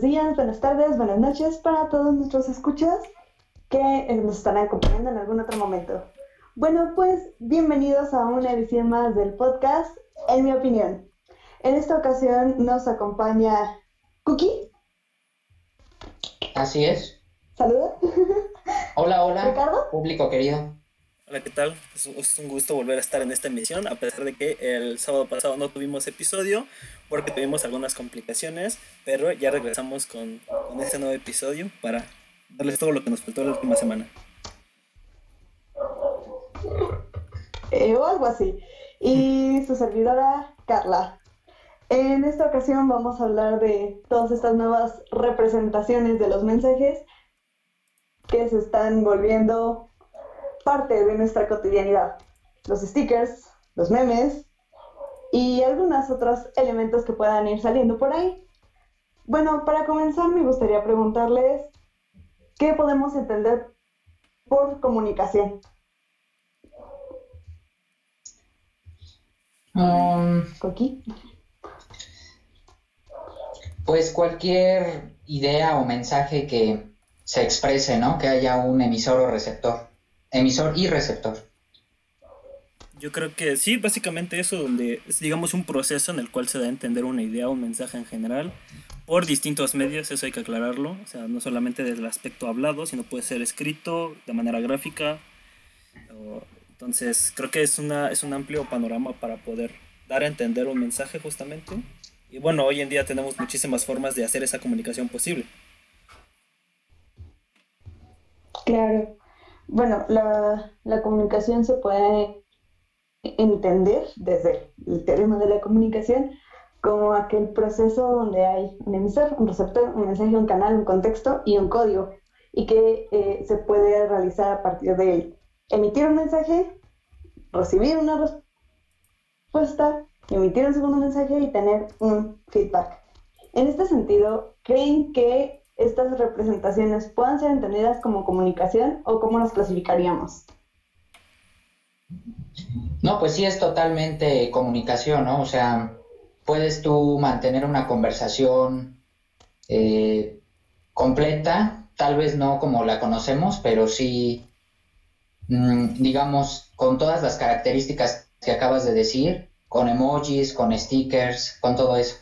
días, buenas tardes, buenas noches para todos nuestros escuchas que nos estarán acompañando en algún otro momento. Bueno, pues bienvenidos a una edición más del podcast, en mi opinión. En esta ocasión nos acompaña Cookie. Así es. Saluda. Hola, hola. Ricardo. Público querido. Hola, ¿qué tal? Es un gusto volver a estar en esta emisión, a pesar de que el sábado pasado no tuvimos episodio porque tuvimos algunas complicaciones, pero ya regresamos con, con este nuevo episodio para darles todo lo que nos faltó la última semana. Eh, o algo así. Y su servidora, Carla. En esta ocasión vamos a hablar de todas estas nuevas representaciones de los mensajes que se están volviendo parte de nuestra cotidianidad. Los stickers, los memes y algunos otros elementos que puedan ir saliendo por ahí. Bueno, para comenzar me gustaría preguntarles qué podemos entender por comunicación. Um, Coqui. pues cualquier idea o mensaje que se exprese, ¿no? Que haya un emisor o receptor. Emisor y receptor. Yo creo que sí, básicamente eso, donde es, digamos, un proceso en el cual se da a entender una idea o un mensaje en general por distintos medios, eso hay que aclararlo, o sea, no solamente desde el aspecto hablado, sino puede ser escrito de manera gráfica. o- entonces, creo que es, una, es un amplio panorama para poder dar a entender un mensaje justamente. Y bueno, hoy en día tenemos muchísimas formas de hacer esa comunicación posible. Claro. Bueno, la, comunicación se puede entender desde el término de la comunicación como aquel proceso donde hay un emisor, un receptor, un mensaje, un canal, un contexto y un código, y que eh, se puede realizar a partir de emitir un mensaje, recibir una respuesta, emitir un segundo mensaje y tener un feedback. En este sentido, ¿creen que estas representaciones puedan ser entendidas como comunicación o cómo las clasificaríamos? No, pues sí es totalmente comunicación, ¿no? O sea, puedes tú mantener una conversación eh, completa, tal vez no como la conocemos, pero sí, mm, digamos, con todas las características que acabas de decir, con emojis, con stickers, con todo eso.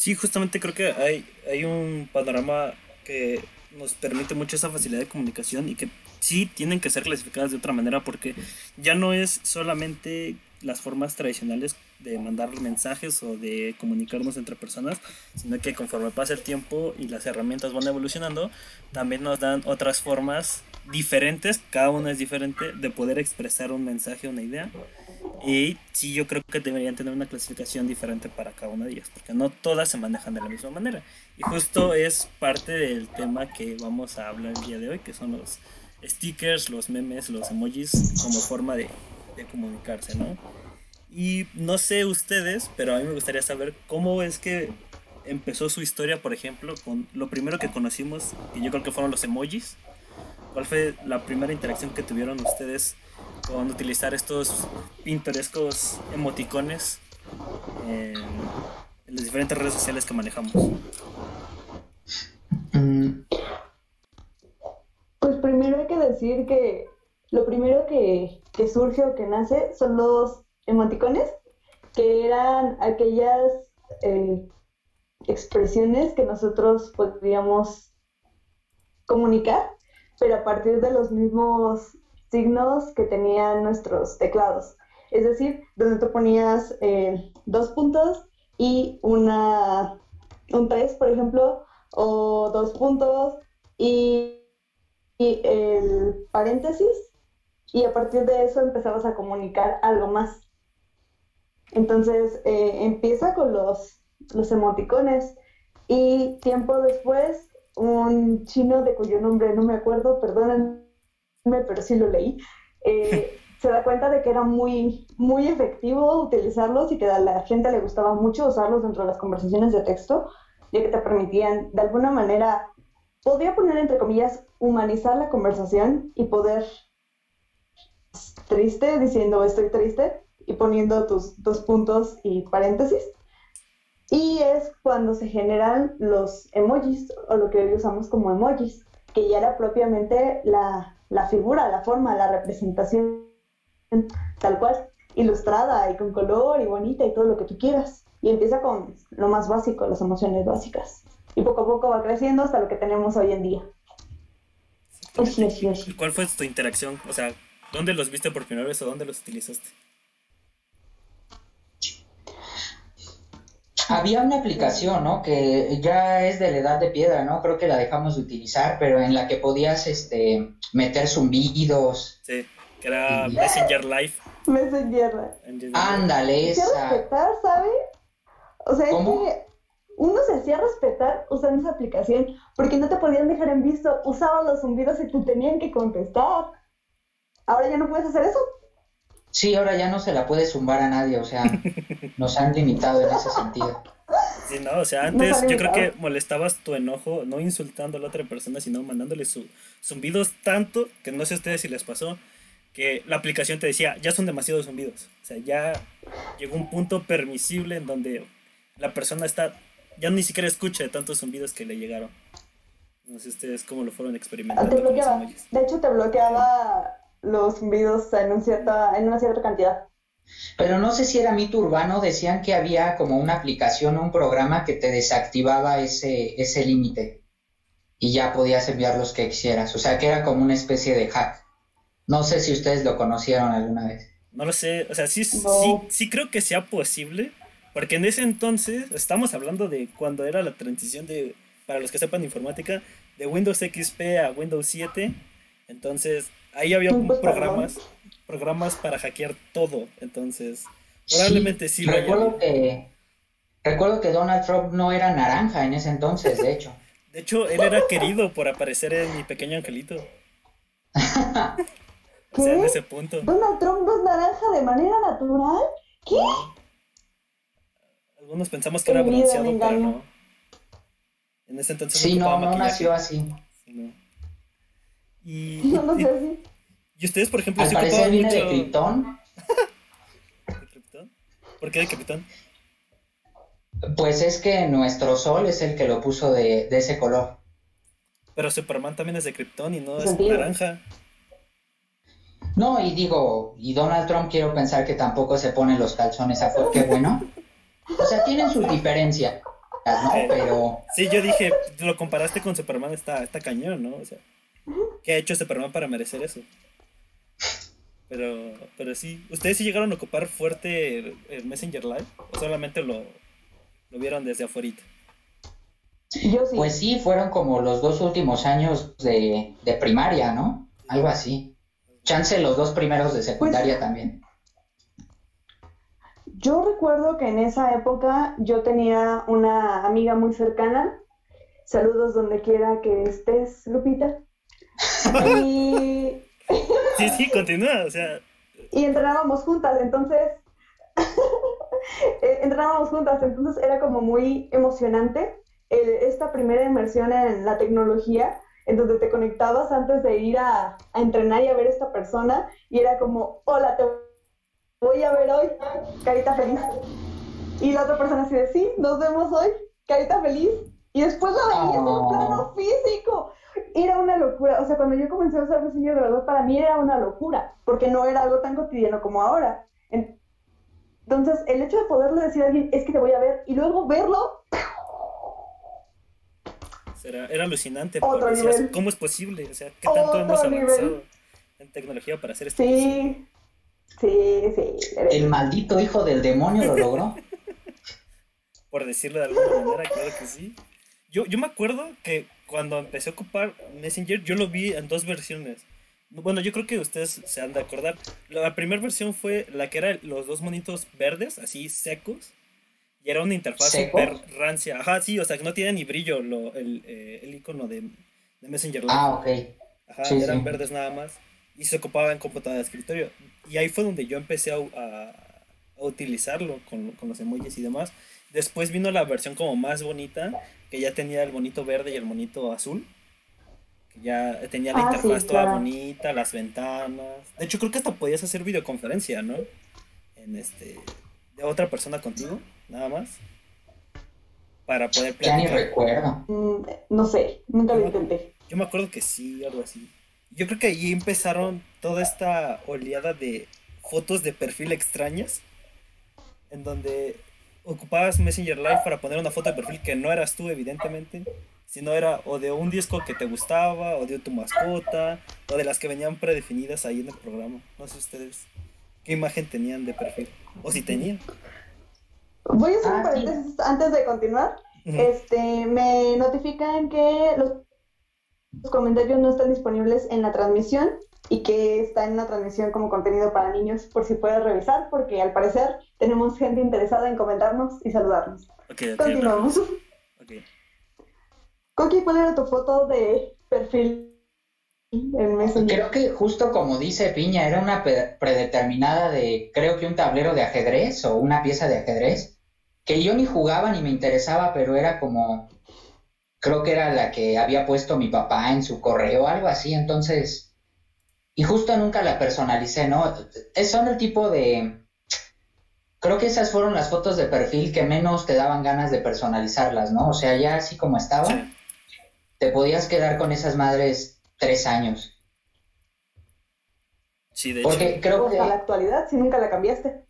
Sí, justamente creo que hay, hay un panorama que nos permite mucho esa facilidad de comunicación y que sí tienen que ser clasificadas de otra manera porque ya no es solamente las formas tradicionales de mandar mensajes o de comunicarnos entre personas, sino que conforme pasa el tiempo y las herramientas van evolucionando, también nos dan otras formas diferentes, cada una es diferente, de poder expresar un mensaje, una idea. Y sí, yo creo que deberían tener una clasificación diferente para cada una de ellas, porque no todas se manejan de la misma manera. Y justo es parte del tema que vamos a hablar el día de hoy, que son los stickers, los memes, los emojis como forma de, de comunicarse, ¿no? Y no sé ustedes, pero a mí me gustaría saber cómo es que empezó su historia, por ejemplo, con lo primero que conocimos, que yo creo que fueron los emojis. ¿Cuál fue la primera interacción que tuvieron ustedes con utilizar estos pintorescos emoticones en, en las diferentes redes sociales que manejamos? Mm, Pues primero hay que decir que lo primero que, que surge o que nace son los emoticones, que eran aquellas eh, expresiones que nosotros podríamos comunicar, pero a partir de los mismos signos que tenían nuestros teclados. Es decir, donde tú ponías eh, dos puntos y una, un 3, por ejemplo, o dos puntos y, y el paréntesis, y a partir de eso empezabas a comunicar algo más. Entonces eh, empieza con los, los emoticones y tiempo después un chino de cuyo nombre no me acuerdo, perdónenme, pero sí lo leí, eh, se da cuenta de que era muy, muy efectivo utilizarlos y que a la gente le gustaba mucho usarlos dentro de las conversaciones de texto, ya que te permitían de alguna manera, podría poner entre comillas, humanizar la conversación y poder triste diciendo estoy triste y poniendo tus dos puntos y paréntesis. Y es cuando se generan los emojis, o lo que hoy usamos como emojis, que ya era propiamente la, la figura, la forma, la representación tal cual, ilustrada y con color y bonita y todo lo que tú quieras. Y empieza con lo más básico, las emociones básicas. Y poco a poco va creciendo hasta lo que tenemos hoy en día. ¿Cuál fue tu interacción? O sea, ¿dónde los viste por primera vez o dónde los utilizaste? Había una aplicación, ¿no? Que ya es de la edad de piedra, ¿no? Creo que la dejamos de utilizar, pero en la que podías este, meter zumbidos. Sí, que era Messenger Live. Messenger Live. Ándale, esa. respetar, ¿sabes? O sea, es que uno se hacía respetar usando esa aplicación porque no te podían dejar en visto, usaban los zumbidos y te tenían que contestar. Ahora ya no puedes hacer eso. Sí, ahora ya no se la puede zumbar a nadie, o sea, nos han limitado en ese sentido. Sí, no, o sea, antes yo creo que molestabas tu enojo no insultando a la otra persona, sino mandándole su, zumbidos tanto que no sé a ustedes si les pasó, que la aplicación te decía, ya son demasiados zumbidos. O sea, ya llegó un punto permisible en donde la persona está, ya ni siquiera escucha de tantos zumbidos que le llegaron. No sé ustedes cómo lo fueron experimentando. de hecho, te bloqueaba los zumbidos en, un cierta, en una cierta cantidad. Pero no sé si era mito urbano, decían que había como una aplicación o un programa que te desactivaba ese, ese límite y ya podías enviar los que quisieras. O sea que era como una especie de hack. No sé si ustedes lo conocieron alguna vez. No lo sé, o sea, sí, sí, sí creo que sea posible, porque en ese entonces, estamos hablando de cuando era la transición de, para los que sepan informática, de Windows XP a Windows 7. Entonces, ahí había programas, programas para hackear todo. Entonces, probablemente sí, recuerdo que Recuerdo que Donald Trump no era naranja en ese entonces, de hecho. De hecho, él era querido por aparecer en mi pequeño angelito. ¿Qué? O sea, en ese punto. ¿Donald Trump no es naranja de manera natural? ¿Qué? Algunos pensamos que era bronceado, pero no. En ese entonces sí, no, no nació así. Y, no así. Y ustedes, por ejemplo, Al parecer viene de Krypton. ¿De Krypton? ¿Por qué de Krypton? Pues es que nuestro sol es el que lo puso de, de ese color. Pero Superman también es de Krypton y no es naranja. No, y digo, y Donald Trump quiero pensar que tampoco se pone los calzones a qué bueno. O sea, tienen sus diferencias, ¿no? Pero... Sí, yo dije, lo comparaste con Superman, está, está cañón, ¿no? O sea, ¿qué ha hecho Superman para merecer eso? Pero, pero sí, ¿ustedes sí llegaron a ocupar fuerte el, Messenger Live? ¿O solamente lo, lo vieron desde afuera? Yo sí. Pues sí, fueron como los dos últimos años de, de primaria, ¿no? Algo así. Chance los dos primeros de secundaria pues, también. Yo recuerdo que en esa época yo tenía una amiga muy cercana. Saludos donde quiera que estés, Lupita. Y... Sí, sí, continúa, o sea... Y entrenábamos juntas, entonces... Eh, entrenábamos juntas, entonces era como muy emocionante esta primera inmersión en la tecnología, en donde te conectabas antes de ir a, a entrenar y a ver a esta persona, y era como, hola, te voy a ver hoy, carita feliz. Y la otra persona así de, sí, nos vemos hoy, carita feliz. Y después la veías en un plano físico. Era una locura. O sea, cuando yo comencé a usar diseño grabador, para mí era una locura, porque no era algo tan cotidiano como ahora. Entonces, el hecho de poderle decir a alguien, es que te voy a ver, y luego verlo... Era, era alucinante, ¿cómo es posible? O sea, ¿qué tanto hemos avanzado en tecnología para hacer esto? Sí, Sí, sí. El maldito hijo del demonio lo logró. Por decirlo de alguna manera, claro que sí. Yo, yo me acuerdo que cuando empecé a ocupar Messenger, yo lo vi en dos versiones. Bueno, yo creo que ustedes se han de acordar. La primera versión fue la que era los dos monitos verdes, así secos. Y era una interfaz super rancia. Ajá, sí, o sea, que no tiene ni brillo lo, el, eh, el icono de, de Messenger Live. Ah, ok. Ajá, eran verdes nada más. Y se ocupaba en computadora de escritorio y ahí fue donde yo empecé a, a, utilizarlo con, con, los emojis y demás. Después vino la versión como más bonita, que ya tenía el bonito verde y el bonito azul. Que ya tenía la ah, interfaz toda bonita, las ventanas. De hecho, creo que hasta podías hacer videoconferencia, ¿no? En este. de otra persona contigo, nada más. para poder Ya ni platicar. recuerdo. Mm, no sé, nunca lo intenté. Yo me acuerdo que sí, algo así. Yo creo que allí empezaron toda esta oleada de fotos de perfil extrañas, en donde ocupabas Messenger Live para poner una foto de perfil que no eras tú, evidentemente, sino era o de un disco que te gustaba, o de tu mascota, o de las que venían predefinidas ahí en el programa. No sé ustedes qué imagen tenían de perfil, o si tenían. Voy a hacer un Ah, sí. paréntesis antes de continuar. Este, me notifican que los, los comentarios no están disponibles en la transmisión y que está en la transmisión como contenido para niños, por si puedes revisar, porque al parecer tenemos gente interesada en comentarnos y saludarnos. Continuamos. ok. Coqui, ¿cuál era tu foto de perfil en Messenger? Creo que justo como dice Piña, era una predeterminada de, creo que un tablero de ajedrez o una pieza de ajedrez, que yo ni jugaba ni me interesaba, pero era como, creo que era la que había puesto mi papá en su correo, algo así, entonces, y justo nunca la personalicé, ¿no? Es- Son el tipo de, creo que esas fueron las fotos de perfil que menos te daban ganas de personalizarlas, ¿no? O sea, ya así como estaba, Sí. te podías quedar con esas madres tres años. Sí, de hecho. Porque creo Hasta la que, actualidad, si nunca la cambiaste.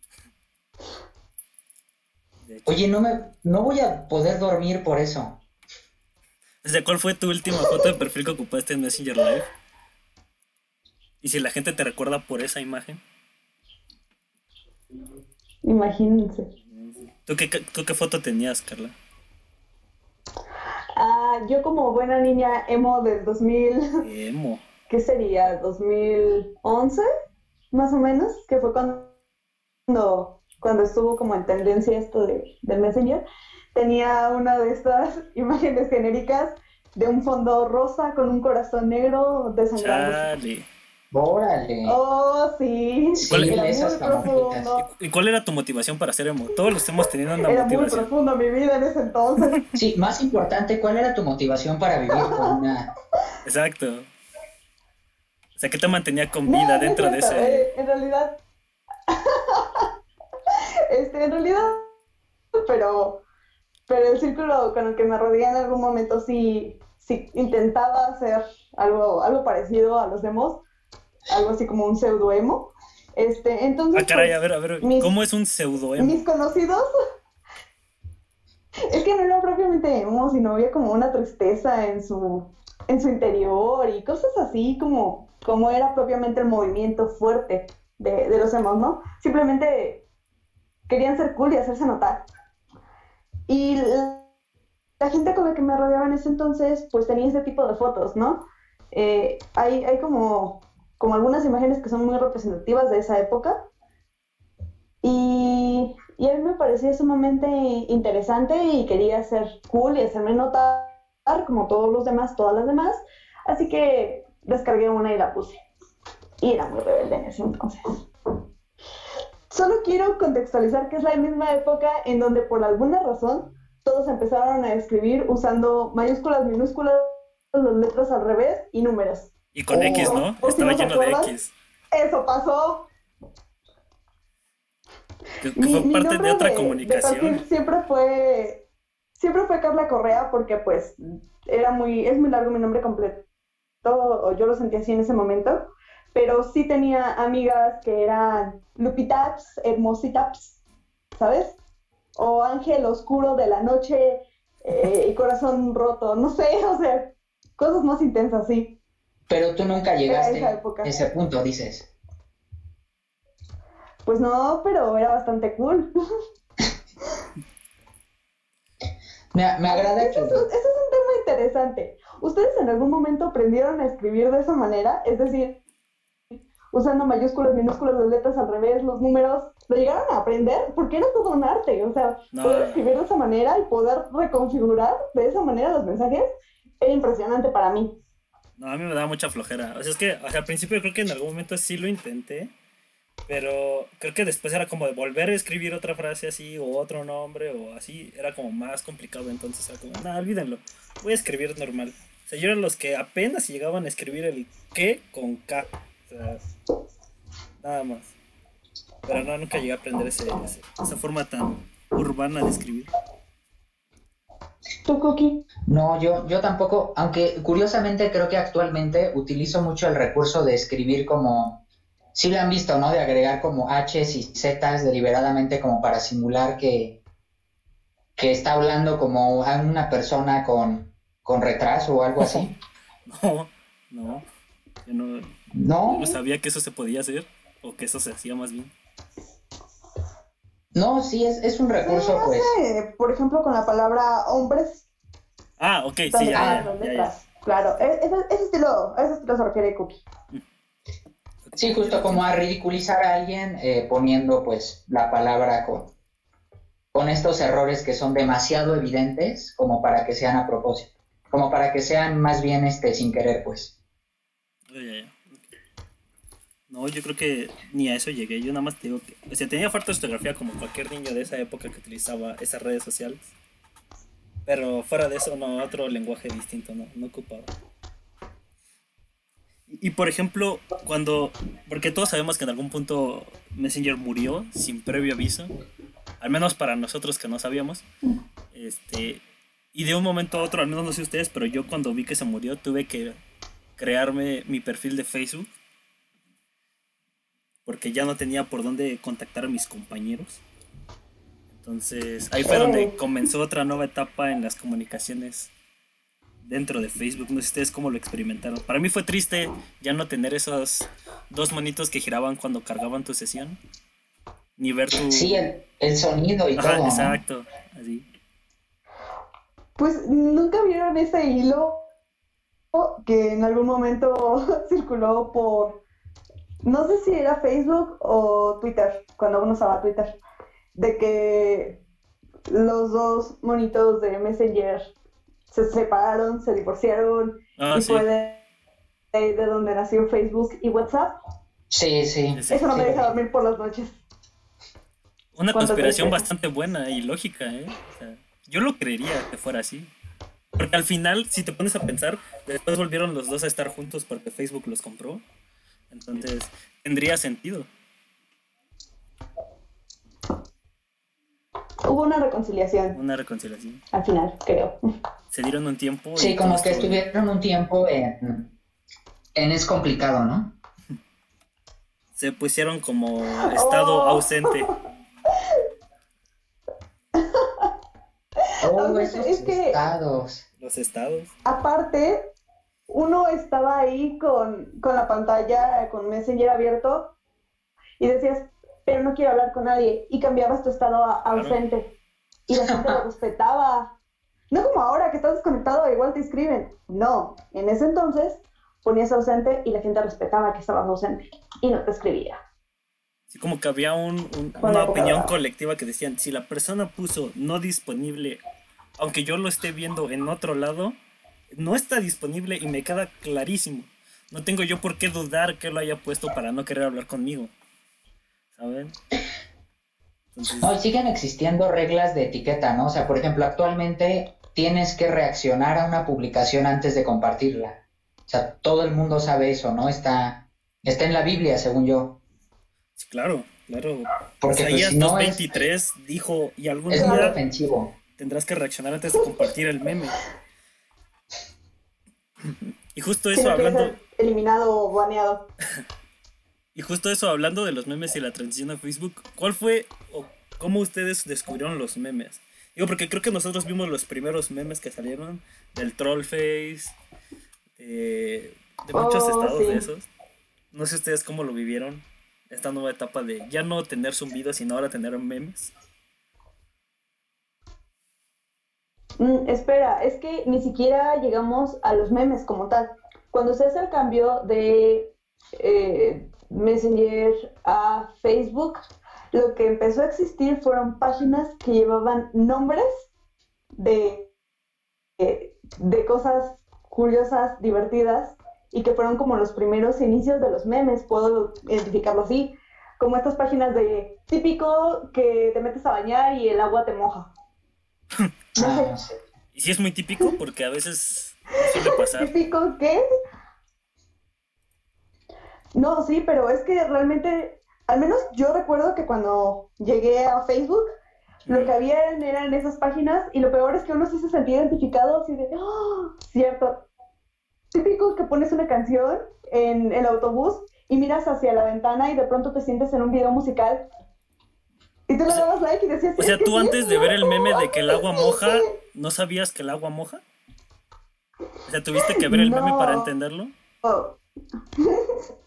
hecho. oye, no me, no voy a poder dormir por eso. O sea, ¿cuál fue tu última foto de perfil que ocupaste en Messenger Live? Y si la gente te recuerda por esa imagen, Imagínense. ¿tú qué, tú qué foto tenías, Carla? Ah, yo como buena niña emo del 2000, Emo. ¿qué sería? 2011, más o menos, que fue cuando, cuando estuvo como en tendencia esto de, del Messenger. Tenía una de estas imágenes genéricas de un fondo rosa con un corazón negro desangrando. Chale. Órale. Oh, sí. Sí, ¿Cuál- Era muy profundo. ¿Y cuál era tu motivación para ser emo? Todos los hemos tenido una Era muy motivación. profundo mi vida en ese entonces. Sí, más importante, ¿cuál era tu motivación para vivir con una... Exacto. O sea, ¿qué te mantenía con No, vida no es dentro de ese...? eh, en realidad. este, en realidad. Pero. Pero el círculo con el que me rodeé en algún momento sí, sí intentaba hacer algo, algo parecido a los demos. Algo así como un pseudo emo. Este, entonces. Ah, caray, pues, a ver, a ver, mis- ¿cómo es un pseudo emo? mis conocidos. Es que no era propiamente emo, sino había como una tristeza en su, en su interior y cosas así como, como era propiamente el movimiento fuerte de, de los emos, ¿no? Simplemente querían ser cool y hacerse notar. Y la, la gente con la que me rodeaba en ese entonces, pues tenía ese tipo de fotos, ¿no? Eh, hay, hay como, como algunas imágenes que son muy representativas de esa época. Y, y a mí me parecía sumamente interesante y quería ser cool y hacerme notar como todos los demás, todas las demás. Así que descargué una y la puse. Y era muy rebelde en ese entonces. Solo quiero contextualizar que es la misma época en donde por alguna razón todos empezaron a escribir usando mayúsculas, minúsculas, las letras al revés y números. Y con Oh, X, ¿no? ¿o si Estaba no te lleno de? X. Eso pasó. Que, Mi- fue mi parte de otra de comunicación. siempre fue siempre fue Carla Correa porque pues era muy es muy largo mi nombre completo o yo lo sentía así en ese momento pero sí tenía amigas que eran Lupitaps, Hermositaps, ¿sabes? O Ángel Oscuro de la Noche eh, y Corazón Roto, no sé, o sea, cosas más intensas, sí. Pero tú nunca llegaste a ese punto, dices. Pues no, pero era bastante cool. Me, me agrada Ese que... es, un- ese es un tema interesante. ¿Ustedes en algún momento aprendieron a escribir de esa manera? Es decir, usando mayúsculas, minúsculas, las letras al revés, los números. ¿Lo llegaron a aprender? Porque era todo un arte. O sea, No. poder escribir de esa manera y poder reconfigurar de esa manera los mensajes era impresionante para mí. No, a mí me daba mucha flojera. O sea, es que o sea, al principio creo que en algún momento sí lo intenté, pero creo que después era como de volver a escribir otra frase así o otro nombre o así, era como más complicado, entonces era como, no, olvídenlo, voy a escribir normal. O sea, yo era los que apenas llegaban a escribir el que con K. O sea, nada más. Pero no, nunca llegué a aprender ese- esa forma tan urbana de escribir. ¿Tu cookie? No, yo, yo tampoco, aunque curiosamente creo que actualmente utilizo mucho el recurso de escribir como, sí lo han visto, ¿no? De agregar como H's y Z's deliberadamente como para simular que, que está hablando como a una persona con, con retraso o algo así. No, no, yo no, ¿No? no sabía que eso se podía hacer o que eso se hacía más bien. No, sí, es, es un recurso, pues. por ejemplo, con la palabra hombres. Ah, ok, sí, ya, ya, ya, ya. Claro, e- ese, ese estilo, ese estilo se refiere cookie. Sí, justo como a ridiculizar a alguien eh, poniendo pues la palabra con, con estos errores que son demasiado evidentes como para que sean a propósito, como para que sean más bien este sin querer pues. Ok. No, yo creo que ni a eso llegué. Yo nada más te digo que. O sea, tenía falta de ortografía como cualquier niño de esa época que utilizaba esas redes sociales. Pero fuera de eso, no, otro lenguaje distinto, no, no ocupaba. Y, y, por ejemplo, cuando. Porque todos sabemos que en algún punto Messenger murió sin previo aviso. Al menos para nosotros que no sabíamos. Este. Y de un momento a otro, al menos no sé ustedes, pero yo cuando vi que se murió tuve que crearme mi perfil de Facebook porque ya no tenía por dónde contactar a mis compañeros. Entonces ahí fue donde comenzó otra nueva etapa en las comunicaciones dentro de Facebook. No sé ustedes cómo lo experimentaron. Para mí fue triste ya no tener esos dos monitos que giraban cuando cargaban tu sesión. Ni ver tu... Sí, el, el sonido y Ajá, todo. exacto. Así. Pues nunca vieron ese hilo que en algún momento circuló por, no sé si era Facebook o Twitter, cuando uno usaba Twitter, de que los dos monitos de Messenger se separaron, se divorciaron Ah, y sí. fue de, de, de donde nació Facebook y WhatsApp. Sí, sí. Eso no me Sí. deja dormir por las noches. Una ¿Cuánto conspiración bastante buena y lógica, ¿eh? O sea, yo lo creería que fuera así. Porque al final, si te pones a pensar, después volvieron los dos a estar juntos porque Facebook los compró. Entonces, tendría sentido. Hubo una reconciliación Una reconciliación. al final, creo. Se dieron un tiempo. Sí, como que estuvo estuvieron un tiempo en, en es complicado, ¿no? Se pusieron como estado Oh. ausente. Oh, esos es que- estados. Los estados. Aparte, uno estaba ahí con, con la pantalla, con Messenger abierto, y decías, pero no quiero hablar con nadie, y cambiabas tu estado a ausente, y la gente lo respetaba. No como ahora que estás desconectado, igual te escriben. No, en ese entonces ponías ausente y la gente respetaba que estabas ausente, y no te escribía. Así como que había un- un- Con una opinión colectiva que decían, si la persona puso no disponible, aunque yo lo esté viendo en otro lado, no está disponible y me queda clarísimo. No tengo yo por qué dudar que lo haya puesto para no querer hablar conmigo. ¿Saben? Entonces, No, siguen existiendo reglas de etiqueta, ¿no? O sea, por ejemplo, actualmente tienes que reaccionar a una publicación antes de compartirla. O sea, todo el mundo sabe eso, ¿no? Está, está en la Biblia, según yo. sí, claro, claro. Porque pues, Isaías si no es, 2.23 dijo, y algún es día ofensivo. tendrás que reaccionar antes de compartir el meme. Y justo eso hablando... eliminado o baneado. Y justo eso, hablando de los memes y la transición a Facebook, ¿cuál fue o cómo ustedes descubrieron los memes? Digo, porque creo que nosotros vimos los primeros memes que salieron del Trollface, eh, de muchos Oh, estados sí. de esos. No sé ustedes cómo lo vivieron, esta nueva etapa de ya no tener zumbidos, sino ahora tener memes. Mm, espera, es que ni siquiera llegamos a los memes como tal. Cuando se hace el cambio de eh, Messenger a Facebook, lo que empezó a existir fueron páginas que llevaban nombres de, eh, de cosas curiosas, divertidas, y que fueron como los primeros inicios de los memes, puedo identificarlo así, como estas páginas de típico que te metes a bañar y el agua te moja. Ah. Y sí es muy típico porque a veces suele pasar. ¿Típico qué? No, sí, pero es que realmente, al menos yo recuerdo que cuando llegué a Facebook, Lo que habían eran esas páginas y lo peor es que uno sí se sentía identificado así de, ¡Ah! cierto. Típico que pones una canción en el autobús y miras hacia la ventana y de pronto te sientes en un video musical y tú le dabas like y decías... O sea, "Es que tú antes de ver el meme de que el agua moja, sí". ¿no sabías que el agua moja? O sea, ¿tuviste que ver el meme para entenderlo? Oh.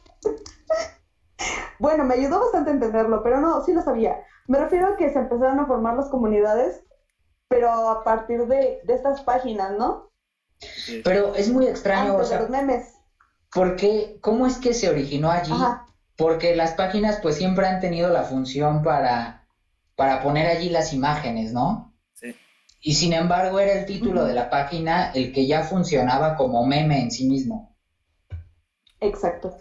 bueno, me ayudó bastante a entenderlo, pero no, sí lo sabía. Me refiero a que se empezaron a formar las comunidades, pero a partir de, de estas páginas, ¿no? Pero es muy extraño, o Antes de sea, los memes. ¿por qué? ¿Cómo es que se originó allí? Ajá. Porque las páginas pues siempre han tenido la función para, para poner allí las imágenes, ¿no? Sí. Y sin embargo era el título de la página el que ya funcionaba como meme en sí mismo. Exacto.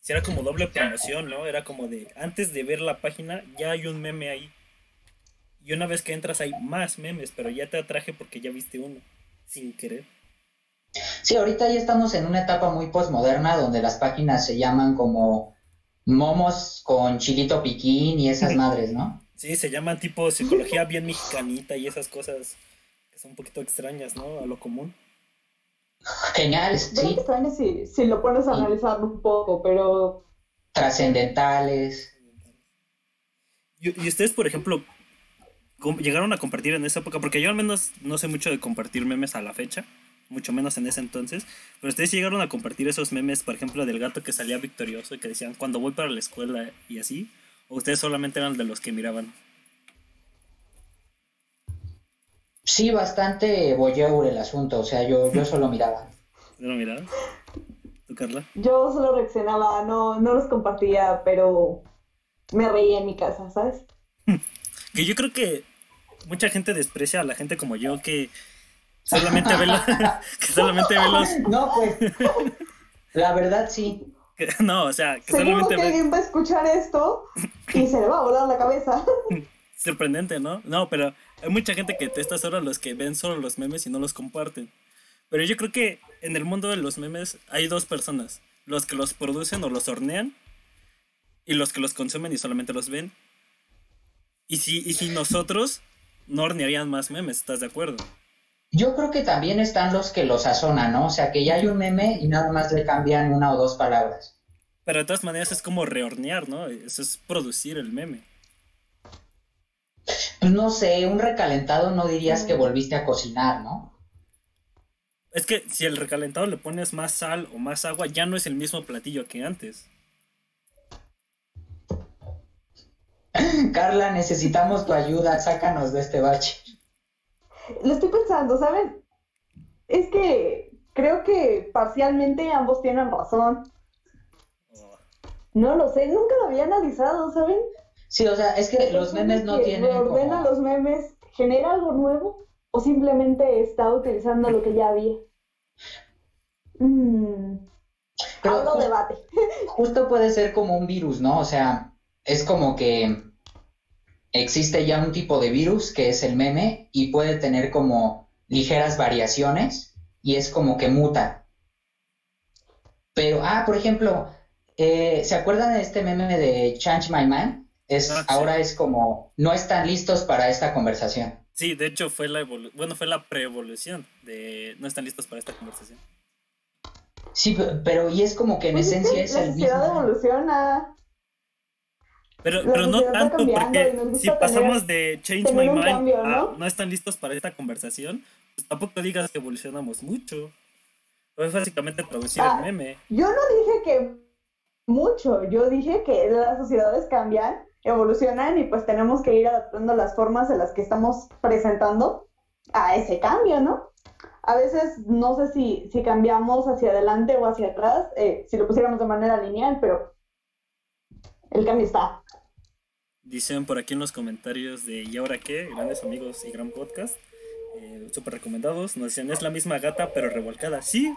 Sí, era como doble promoción, ¿no? Era como de, antes de ver la página, ya hay un meme ahí. Y una vez que entras hay más memes, pero ya te atraje porque ya viste uno, sin querer. Sí, ahorita ya estamos en una etapa muy postmoderna donde las páginas se llaman como momos con chilito piquín y esas madres, ¿no? Sí, se llaman tipo psicología bien mexicanita y esas cosas que son un poquito extrañas, ¿no? A lo común. Bueno, sí, extraño si, si lo pones a analizarlo un poco, pero trascendentales. Y, y ustedes, por ejemplo, llegaron a compartir en esa época, porque yo al menos no sé mucho de compartir memes a la fecha, mucho menos en ese entonces, pero ustedes llegaron a compartir esos memes, por ejemplo, del gato que salía victorioso y que decían cuando voy para la escuela y así, o ustedes solamente eran de los que miraban. Sí, bastante voyeur el asunto, o sea, yo, yo solo miraba. ¿No lo miraban? ¿Tú, Carla? yo solo reaccionaba, no, no los compartía, pero me reía en mi casa, ¿sabes? Que yo creo que mucha gente desprecia a la gente como yo que solamente ve, que solamente ve los... No, pues, la verdad sí. Que- no, o sea, que Seguro solamente que alguien va a escuchar esto y se le va a volar la cabeza. Sorprendente, ¿no? No, pero hay mucha gente que detesta solo los que ven solo los memes y no los comparten. Pero yo creo que en el mundo de los memes hay dos personas. Los que los producen o los hornean y los que los consumen y solamente los ven. Y si, y si nosotros no hornearían más memes, ¿estás de acuerdo? Yo creo que también están los que los sazonan, ¿no? O sea, que ya hay un meme y nada más le cambian una o dos palabras. Pero de todas maneras es como rehornear, ¿no? Eso es producir el meme. Pues no sé, un recalentado no dirías que volviste a cocinar, ¿no? Es que si al recalentado le pones más sal o más agua, ya no es el mismo platillo que antes. Carla, necesitamos tu ayuda, sácanos de este bache. Lo estoy pensando, ¿saben? Es que creo que parcialmente ambos tienen razón. No lo sé, nunca lo había analizado, ¿saben? Sí, o sea, es que los memes no tienen reordena como... los memes genera algo nuevo o simplemente está utilizando lo que ya había. Mm, Pero debate. justo puede ser como un virus, ¿no? O sea, es como que existe ya un tipo de virus que es el meme y puede tener como ligeras variaciones y es como que muta. Pero, ah, por ejemplo, eh, ¿se acuerdan de este meme de Change My Man? Es, Ah, sí. ahora es como, no están listos para esta conversación. Sí, de hecho fue la bueno, fue la pre-evolución de no están listos para esta conversación. Sí, pe- pero y es como que en Pues esencia es la el sociedad mismo. evoluciona. Pero, pero no tanto porque si pasamos de Change My Mind cambio, a ¿no? no están listos para esta conversación, pues tampoco digas que evolucionamos mucho. Es básicamente traducir Ah. el meme. Yo no dije que mucho, yo dije que las sociedades cambian, evolucionan y pues tenemos que ir adaptando las formas en las que estamos presentando a ese cambio, ¿no? A veces no sé si, si cambiamos hacia adelante o hacia atrás, eh, si lo pusiéramos de manera lineal, pero el cambio está. Dicen por aquí en los comentarios de ¿Y ahora qué? Grandes amigos y gran podcast. Eh, Súper recomendados. Nos dicen, es la misma gata pero revolcada. Sí,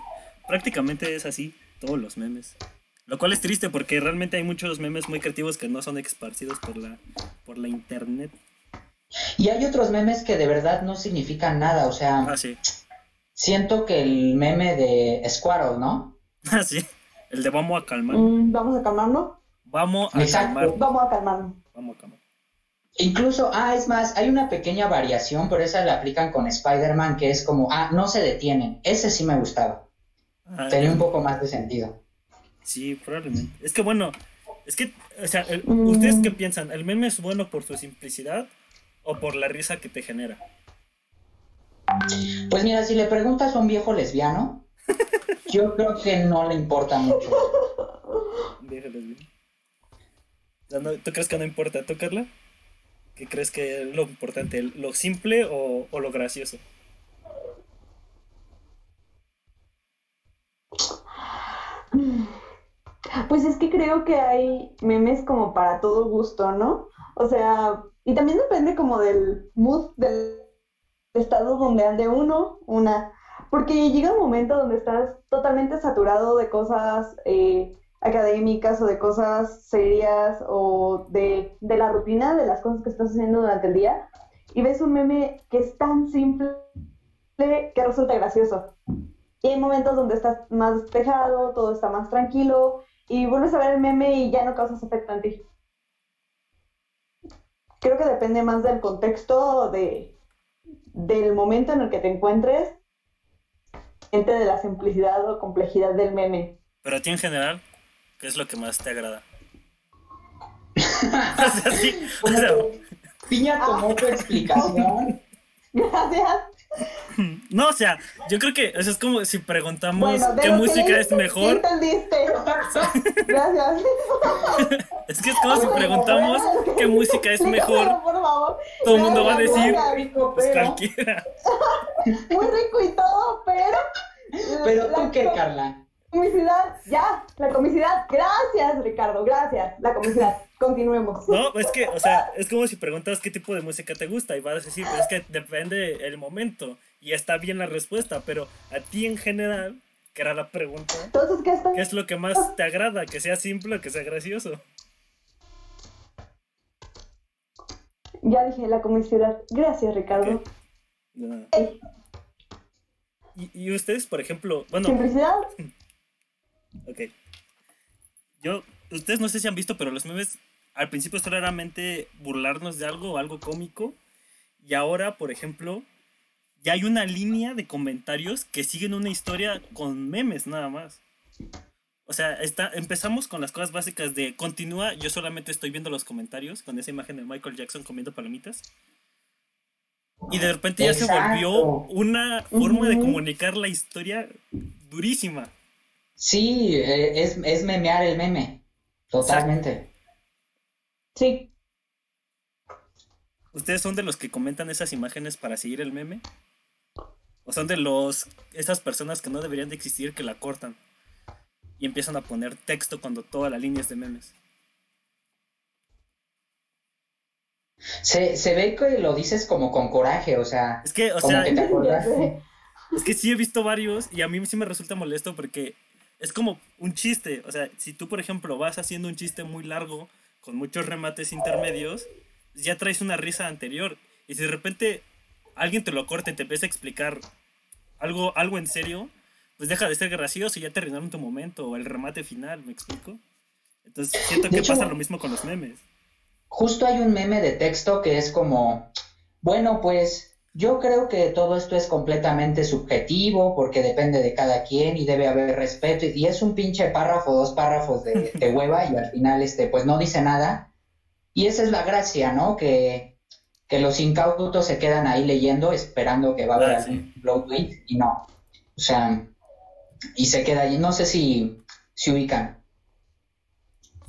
prácticamente es así. Todos los memes. Lo cual es triste porque realmente hay muchos memes muy creativos que no son esparcidos por la, por la internet. Y hay otros memes que de verdad no significan nada, o sea, Ah, sí. siento que el meme de Squirrel, ¿no? Ah, sí. El de vamos a calmar. Mm, Vamos a calmarnos. Vamos a Exacto. calmar. Vamos a calmarnos. Vamos a calmar. Incluso, ah, es más, hay una pequeña variación, pero esa la aplican con Spider-Man, que es como, ah, no se detienen. Ese sí me gustaba. Ah, Tenía un poco más de sentido. Sí, probablemente. Es que bueno, es que, o sea, ¿ustedes qué piensan? ¿El meme es bueno por su simplicidad o por la risa que te genera? Pues mira, si le preguntas a un viejo lesbiano, yo creo que no le importa mucho. Viejo lesbiano. ¿Tú crees que no importa? ¿Tú, Carla? ¿Qué crees que es lo importante? ¿Lo simple o, lo gracioso? Pues es que creo que hay memes como para todo gusto, ¿no? O sea, y también depende como del mood, del estado donde ande uno, una. Porque llega un momento donde estás totalmente saturado de cosas eh, académicas o de cosas serias o de, la rutina de las cosas que estás haciendo durante el día y ves un meme que es tan simple que resulta gracioso. Y hay momentos donde estás más despejado, todo está más tranquilo y vuelves a ver el meme y ya no causas efecto en ti. Creo que depende más del contexto, de, del momento en el que te encuentres, entre de la simplicidad o complejidad del meme. Pero a ti en general, ¿Qué es lo que más te agrada? o sea, sí, Piña tomó tu explicación. Gracias. No, o sea, yo creo que eso es como si preguntamos qué música es mejor. entendiste? Gracias. Es que es como si preguntamos qué música es mejor. Todo el mundo va a decir pues, cualquiera. Muy rico y todo, pero. Pero tú qué, Carla comicidad, ya, la comicidad. Gracias, Ricardo, gracias. La comicidad. Continuemos. No, es que, o sea, es como si preguntas qué tipo de música te gusta y vas a decir, pues es que depende el momento y está bien la respuesta, pero a ti en general, que era la pregunta, Entonces, ¿qué, ¿qué es lo que más te agrada? Que sea simple o que sea gracioso. Ya dije la comicidad. Gracias, Ricardo. Y, y ustedes, por ejemplo, bueno. Simplicidad. Ok. Yo, ustedes no sé si han visto, pero los memes al principio esto era burlarnos de algo o algo cómico. Y ahora, por ejemplo, ya hay una línea de comentarios que siguen una historia con memes nada más. O sea, está, empezamos con las cosas básicas de continúa, yo solamente estoy viendo los comentarios con esa imagen de Michael Jackson comiendo palomitas. Y de repente ya se volvió una forma de comunicar la historia durísima. Sí, eh, es, es memear el meme, totalmente. Sí. ¿Ustedes son de los que comentan esas imágenes para seguir el meme? ¿O son de los esas personas que no deberían de existir que la cortan y empiezan a poner texto cuando toda la línea es de memes? Se, se ve que lo dices como con coraje, o sea, es que, o sea, es que sí he visto varios y a mí sí me resulta molesto porque es como un chiste. O sea, si tú, por ejemplo, vas haciendo un chiste muy largo, con muchos remates intermedios, ya traes una risa anterior. Y si de repente alguien te lo corta y te empieza a explicar algo, algo en serio, pues deja de ser gracioso y ya terminaron tu momento, o el remate final, ¿me explico? Entonces siento que pasa lo mismo con los memes. Justo hay un meme de texto que es como, bueno, pues yo creo que todo esto es completamente subjetivo porque depende de cada quien y debe haber respeto y es un pinche párrafo, dos párrafos de, hueva y al final este pues no dice nada. Y esa es la gracia, ¿no? Que, que los incautos se quedan ahí leyendo esperando que va a haber ah, algún blow tweet y no. O sea, y se queda allí. No sé si, se ubican.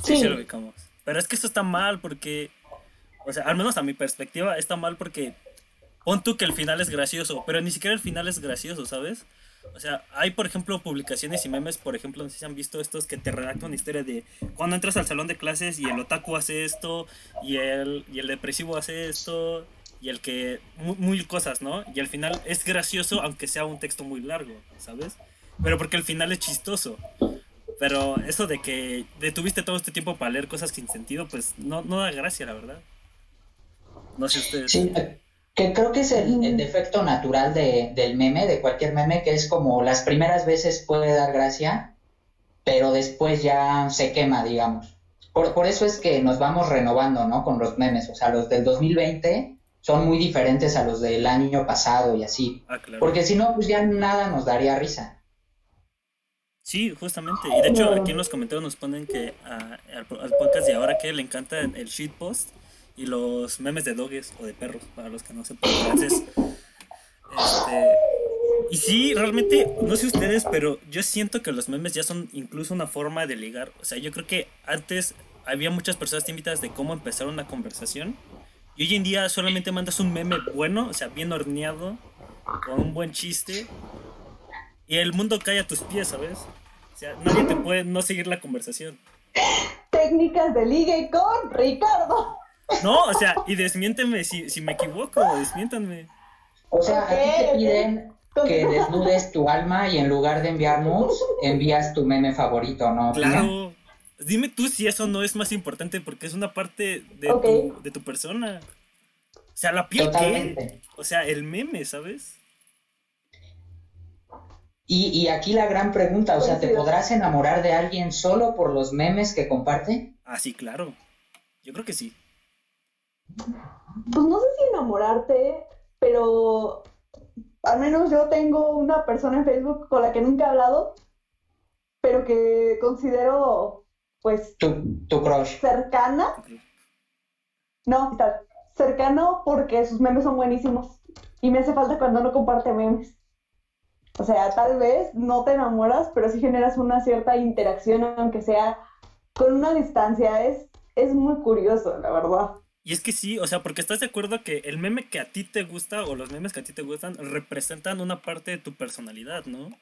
Sí, sí, lo ubicamos. Pero es que esto está mal porque, o sea, al menos a mi perspectiva está mal porque pon tú que el final es gracioso, pero ni siquiera el final es gracioso, ¿sabes? O sea, hay por ejemplo publicaciones y memes, por ejemplo, no sé si han visto estos que te redactan historia de cuando entras al salón de clases y el otaku hace esto, y el, y el depresivo hace esto, y el que. Muy, cosas, ¿no? Y al final es gracioso, aunque sea un texto muy largo, ¿sabes? Pero porque el final es chistoso. Pero eso de que detuviste todo este tiempo para leer cosas sin sentido, pues no, no da gracia, la verdad. No sé ustedes. Sí, que creo que es el, defecto natural de, del meme, de cualquier meme, que es como las primeras veces puede dar gracia, pero después ya se quema, digamos. por, por eso es que nos vamos renovando, ¿no? Con los memes. O sea, los del 2020 son muy diferentes a los del año pasado y así. Ah, claro. Porque si no, pues ya nada nos daría risa. Sí, justamente. Y de hecho, aquí en los comentarios nos ponen que ah, al, al podcast de ahora que le encanta el shitpost y los memes de doges o de perros, para los que no sepan. Entonces, este, y sí, realmente, no sé ustedes, pero yo siento que los memes ya son incluso una forma de ligar. O sea, yo creo que antes había muchas personas tímidas de cómo empezar una conversación. Y hoy en día solamente mandas un meme bueno, o sea, bien horneado, con un buen chiste. Y el mundo cae a tus pies, ¿sabes? O sea, nadie te puede no seguir la conversación. Técnicas de ligue con Ricardo. No, o sea, y desmiénteme si, si me equivoco, desmiéntanme. O sea, a ti te piden que desnudes tu alma y en lugar de enviar nudes, envías tu meme favorito, ¿no? Claro. Dime tú si eso no es más importante porque es una parte de, tu, de tu persona. O sea, la piel qué? Totalmente. O sea, el meme, ¿sabes? Y, y aquí la gran pregunta, o sea, ¿te podrás enamorar de alguien solo por los memes que comparte? Ah, sí, claro. Yo creo que sí. Pues no sé si enamorarte, pero al menos yo tengo una persona en Facebook con la que nunca he hablado, pero que considero pues Tu, tu crush. cercana. No, cercano porque sus memes son buenísimos y me hace falta cuando no comparte memes. O sea, tal vez no te enamoras, pero sí generas una cierta interacción, aunque sea con una distancia. Es, es muy curioso, la verdad. Y es que sí, o sea, porque estás de acuerdo que el meme que a ti te gusta o los memes que a ti te gustan representan una parte de tu personalidad, ¿no?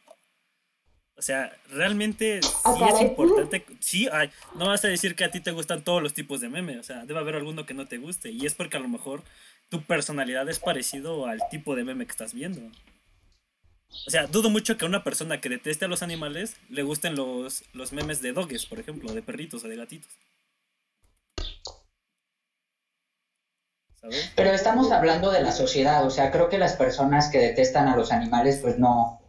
O sea, realmente sí Ah, es importante. Sí, ay, no vas a decir que a ti te gustan todos los tipos de meme. O sea, debe haber alguno que no te guste. Y es porque a lo mejor tu personalidad es parecido al tipo de meme que estás viendo. O sea, dudo mucho que a una persona que deteste a los animales le gusten los, los memes de doges, por ejemplo, de perritos o de gatitos. ¿Sabes? Pero estamos hablando de la sociedad, o sea, creo que las personas que detestan a los animales, pues no,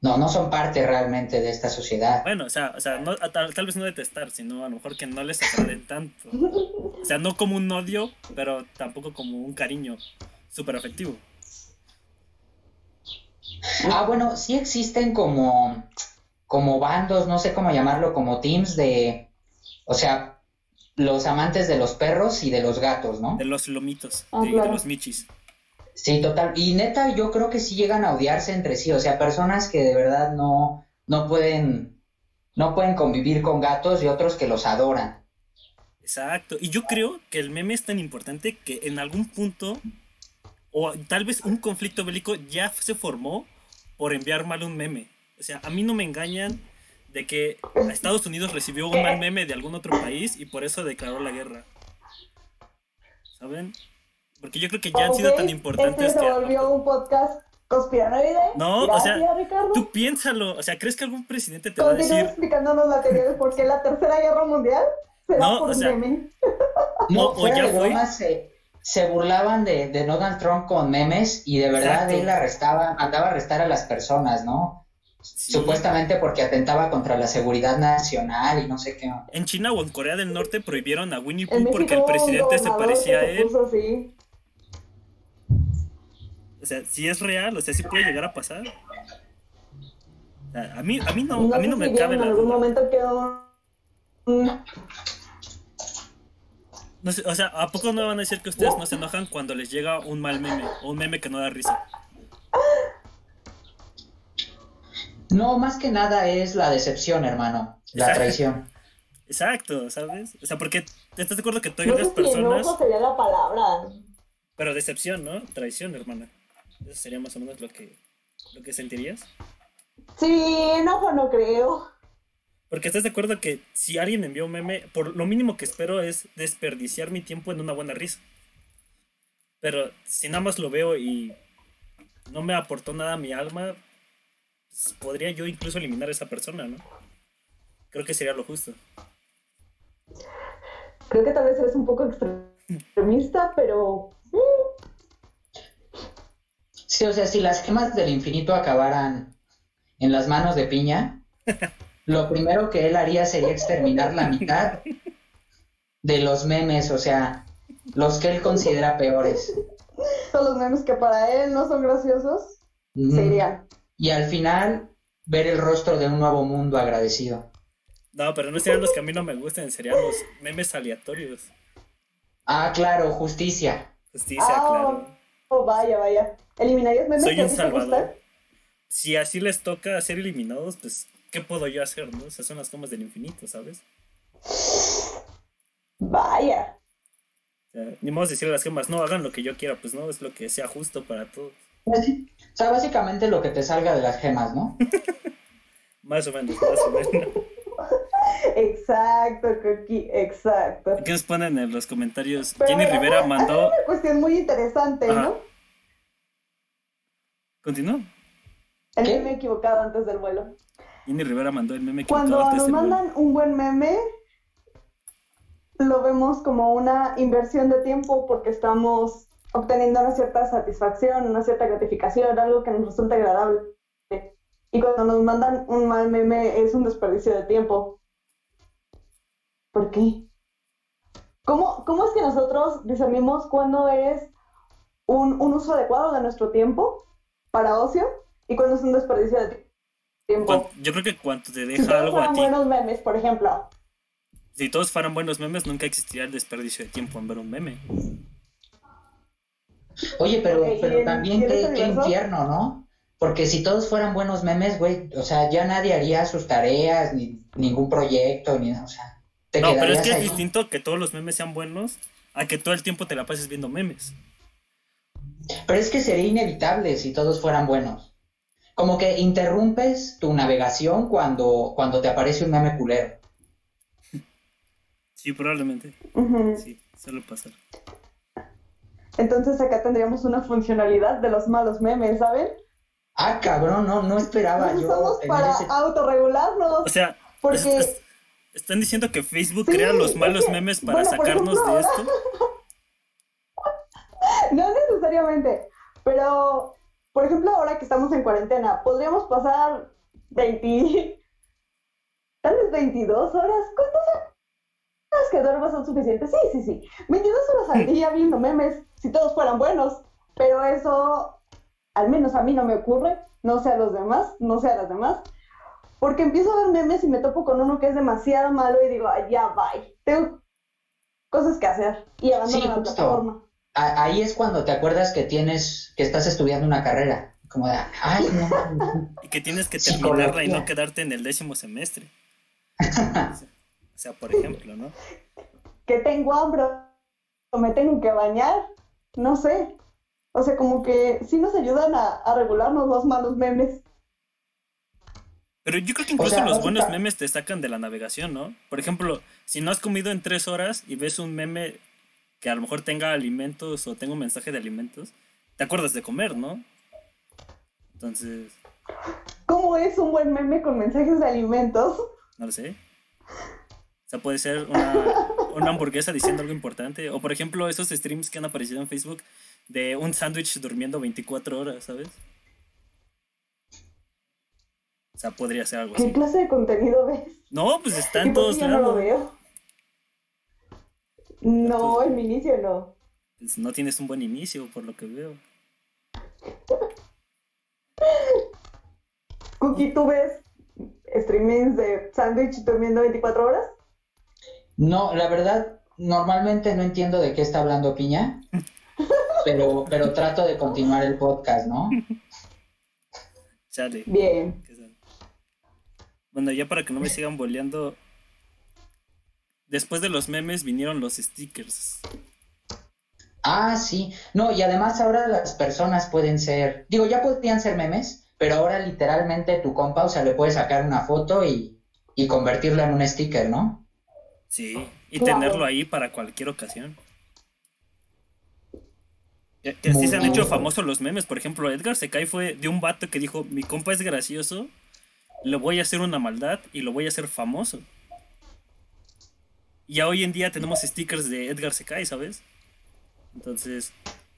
no, no son parte realmente de esta sociedad. Bueno, o sea, o sea no, tal, tal vez no detestar, sino a lo mejor que no les agraden tanto. O sea, no como un odio, pero tampoco como un cariño súper afectivo. Ah, bueno, sí existen como, como bandos, no sé cómo llamarlo, como teams de, o sea, los amantes de los perros y de los gatos, ¿no? De los lomitos, Ah, de, los michis. Sí, total. Y neta, yo creo que sí llegan a odiarse entre sí, o sea, personas que de verdad no, no pueden, no pueden convivir con gatos y otros que los adoran. Exacto. Y yo creo que el meme es tan importante que en algún punto, o tal vez un conflicto bélico ya se formó por enviar mal un meme. O sea, a mí no me engañan de que Estados Unidos recibió un mal meme de algún otro país y por eso declaró la guerra. ¿Saben? Porque yo creo que ya han sido tan importantes Este se que... volvió un podcast conspiranoide. No, o Gracias, sea, Ricardo. Tú piénsalo, o sea, ¿crees que algún presidente te va a Continúa decir, explicándonos la teoría de por qué la Tercera Guerra Mundial será No, por o sea, meme. No, O- o ya fue. se burlaban de, de Donald Trump con memes y de verdad Exacto. él arrestaba, mandaba a arrestar a las personas, ¿no? Sí. Supuestamente porque atentaba contra la seguridad nacional y no sé qué. en China o en Corea del Norte prohibieron a Winnie Pooh porque el presidente se parecía a él? puso. O sea, si es real, o sea, sí puede llegar a pasar. O sea, a mí, a mí no, No, a mí no si me cabe en la algún duda. momento quedó No sé, o sea, ¿a poco no van a decir que ustedes no se enojan cuando les llega un mal meme o un meme que no da risa? No, más que nada es la decepción, hermano, la Exacto. traición. Exacto, ¿sabes? O sea, porque te estás de acuerdo que No todas las personas, enojo sería la palabra. pero decepción, ¿no? Traición, hermana. Eso sería más o menos lo que, lo que sentirías. Sí, enojo no creo. Porque estás de acuerdo que si alguien me envió un meme, por lo mínimo que espero es desperdiciar mi tiempo en una buena risa. Pero si nada más lo veo y no me aportó nada a mi alma, podría yo incluso eliminar a esa persona, ¿no? Creo que sería lo justo. Creo que tal vez eres un poco extremista, pero Sí, o sea, si las gemas del infinito acabaran en las manos de Piña, lo primero que él haría sería exterminar la mitad de los memes, o sea, los que él considera peores. Todos los memes que para él no son graciosos Ujú. serían. Y al final, ver el rostro de un nuevo mundo agradecido. No, pero no serían los que a mí no me gustan, serían los memes aleatorios. Ah, claro, justicia. Justicia, Ah, claro. Oh, vaya, vaya. ¿Eliminarías memes Soy que a un te salvador. gustan? Si así les toca ser eliminados, pues, ¿qué puedo yo hacer, no? O sea, son las comas del infinito, ¿sabes? Vaya. O sea, ni modo de decirle a las gemas, no, hagan lo que yo quiera, pues no, es lo que sea justo para todos. O sea, básicamente lo que te salga de las gemas, ¿no? Más o menos, más o menos. Exacto, Coqui, exacto. ¿Qué nos ponen en los comentarios? Pero Jenny Rivera hay mandó... una cuestión muy interesante, Ajá. ¿no? ¿Continúa? El ¿Qué? meme equivocado antes del vuelo. Jenny Rivera mandó el meme Cuando antes nos del vuelo. mandan un buen meme, lo vemos como una inversión de tiempo porque estamos obteniendo una cierta satisfacción, una cierta gratificación, algo que nos resulta agradable. Y cuando nos mandan un mal meme es un desperdicio de tiempo. ¿Por qué? ¿Cómo, cómo es que nosotros discernimos cuándo es un, un uso adecuado de nuestro tiempo para ocio y cuándo es un desperdicio de tiempo? Yo creo que cuando te Si deja todos algo a fueran ti, buenos memes, por ejemplo. si todos fueran buenos memes, nunca existiría el desperdicio de tiempo en ver un meme. Oye, pero, Ok, ¿y pero en- también qué, qué infierno, ¿no? Porque si todos fueran buenos memes, güey, o sea, ya nadie haría sus tareas, ni ningún proyecto, ni, o sea, te No, pero es que es distinto que todos los memes sean buenos a que todo el tiempo te la pases viendo memes. Pero es que sería inevitable si todos fueran buenos. Como que interrumpes tu navegación cuando, cuando te aparece un meme culero. Sí, probablemente. Sí, suele pasar. Entonces acá tendríamos una funcionalidad de los malos memes, ¿saben? Ah, cabrón, no, no esperaba yo usamos tener para ese... autorregularnos. O sea, Porque- es- es- están diciendo que Facebook Sí, crea los es malos que, memes para bueno, sacarnos ejemplo, de esto. No necesariamente, pero por ejemplo ahora que estamos en cuarentena, podríamos pasar 20, tal vez 22 horas. ¿Cuántas horas que duermas son suficientes? Sí, sí, sí. 22 horas al día viendo memes, si todos fueran buenos, pero eso al menos a mí no me ocurre, no sé a los demás, no sé a las demás. Porque empiezo a ver memes y me topo con uno que es demasiado malo y digo, "Ay, ya, bye. Tengo cosas que hacer y abandono Sí, la justo. plataforma. Ahí es cuando te acuerdas que tienes, que estás estudiando una carrera. Como de, ay, no. Y que tienes que terminarla y no quedarte en el décimo semestre. O sea, por ejemplo, ¿no? que tengo hambre o me tengo que bañar, no sé. O sea, como que sí nos ayudan a, a regularnos los malos memes. Pero yo creo que incluso sea, los buenos memes te sacan de la navegación, ¿no? Por ejemplo, si no has comido en tres horas y ves un meme que a lo mejor tenga alimentos o tenga un mensaje de alimentos, te acuerdas de comer, ¿no? Entonces, ¿Cómo es un buen meme con mensajes de alimentos? no lo sé. O sea, puede ser una, una hamburguesa diciendo algo importante. O por ejemplo, esos streams que han aparecido en Facebook de un sándwich durmiendo 24 horas, ¿sabes? O sea, podría ser algo ¿Qué así. clase de contenido ves? No, pues está ¿Y en todos qué yo no lo lados. veo? No, en mi inicio no. Pues no tienes un buen inicio, por lo que veo. Cookie, ¿tú ves streamings de sándwich durmiendo 24 horas? No, la verdad, normalmente no entiendo de qué está hablando Piña, pero, pero trato de continuar el podcast, ¿no? Chale. Bien. Bueno, ya para que no me sigan boleando. Después de los memes vinieron los stickers. Ah, sí. No, y además ahora las personas pueden ser, digo, ya podían ser memes, pero ahora literalmente tu compa, o sea, le puedes sacar una foto y, y convertirlo en un sticker, ¿no? Sí, y Claro. tenerlo ahí para cualquier ocasión. Que, así se han hecho famosos los memes. Por ejemplo, Edgar Secai fue de un vato que dijo: Mi compa es gracioso, le voy a hacer una maldad y lo voy a hacer famoso. Y ya hoy en día tenemos stickers de Edgar Secai, ¿sabes? Entonces,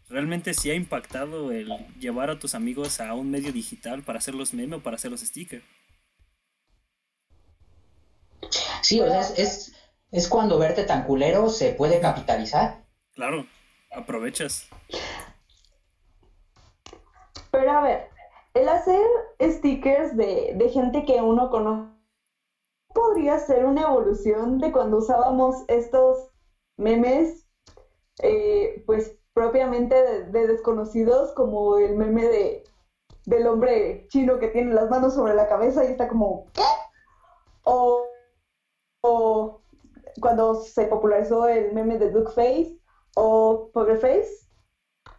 realmente sí ha impactado el llevar a tus amigos a un medio digital para hacer los memes o para hacer los stickers. Sí, o sea, es, es, cuando verte tan culero se puede capitalizar. Claro, aprovechas. Pero a ver, el hacer stickers de, de gente que uno conoce podría ser una evolución de cuando usábamos estos memes, eh, pues propiamente de, desconocidos, como el meme de del hombre chino que tiene las manos sobre la cabeza y está como ¿qué? O cuando se popularizó el meme de Duke Face o Poker Face.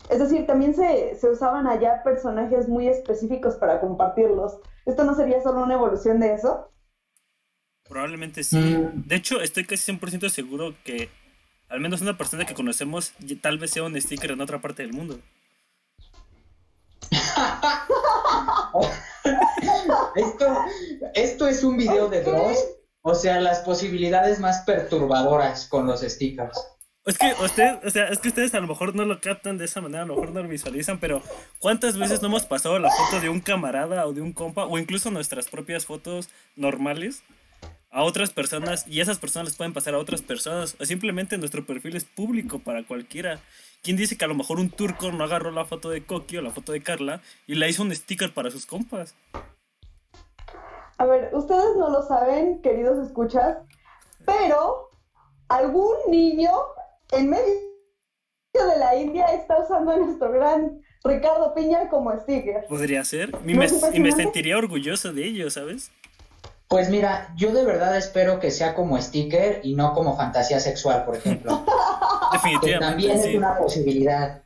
Es decir, también se, se usaban allá personajes muy específicos para compartirlos. ¿Esto no sería solo una evolución de eso? Probablemente sí. Mm. De hecho, estoy casi 100% seguro que al menos una persona que conocemos tal vez sea un sticker en otra parte del mundo. esto, esto es un video de Dross. O sea, las posibilidades más perturbadoras con los stickers. Es que, usted, o sea, es que ustedes a lo mejor no lo captan de esa manera, a lo mejor no lo visualizan, pero ¿cuántas veces no hemos pasado la foto de un camarada o de un compa, o incluso nuestras propias fotos normales, a otras personas y esas personas les pueden pasar a otras personas o simplemente nuestro perfil es público para cualquiera. ¿Quién dice que a lo mejor un turco no agarró la foto de Coqui o la foto de Carla y la hizo un sticker para sus compas? A ver, ustedes no lo saben, queridos escuchas, pero algún niño en medio de la India está usando a nuestro gran Ricardo Piña como sticker. Podría ser. Y me, y me sentiría orgulloso de ello, ¿sabes? Pues mira, yo de verdad espero que sea como sticker y no como fantasía sexual, por ejemplo. Definitivamente. también es una posibilidad.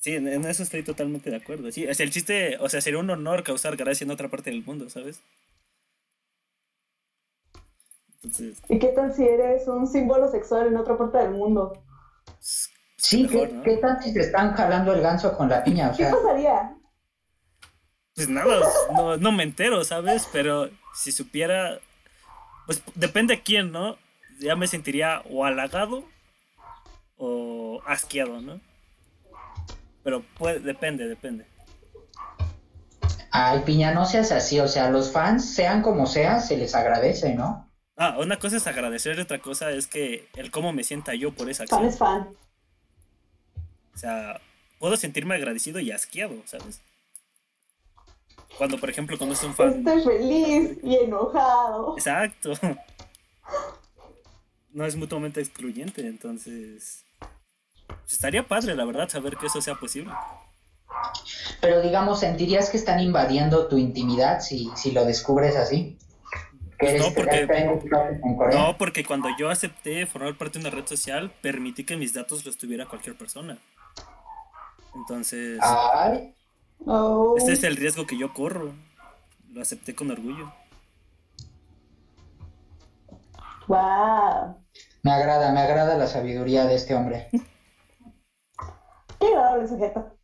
Sí, en, eso estoy totalmente de acuerdo. Sí, o sea, el chiste, o sea, sería un honor causar gracia en otra parte del mundo, ¿sabes? ¿Y qué tal si eres un símbolo sexual en otra parte del mundo? Sí, ¿qué, tal si te están jalando el ganso con la piña? ¿Qué pasaría? Pues nada, no, no me entero, ¿sabes? Pero si supiera, pues depende de quién, ¿no? Ya me sentiría o halagado o asqueado, ¿no? Pero puede, depende, depende. Ay, Piña, no seas así, o sea, los fans, sean como sean, se les agradece, ¿no? Ah, una cosa es agradecer, y otra cosa es que el cómo me sienta yo por esa acción. Fan es fan. O sea, puedo sentirme agradecido y asqueado, ¿sabes? Cuando, por ejemplo, conoces un fan. Estoy feliz y enojado. Exacto. No es mutuamente excluyente, entonces. Pues, estaría padre, la verdad, saber que eso sea posible. Pero digamos, ¿sentirías que están invadiendo tu intimidad si, si lo descubres así? Pues no, porque, no, porque cuando yo acepté formar parte de una red social, permití que mis datos los tuviera cualquier persona. Entonces. Ay. Oh. Este es el riesgo que yo corro. Lo acepté con orgullo. Wow. Me agrada, me agrada la sabiduría de este hombre. Qué agradable sujeto.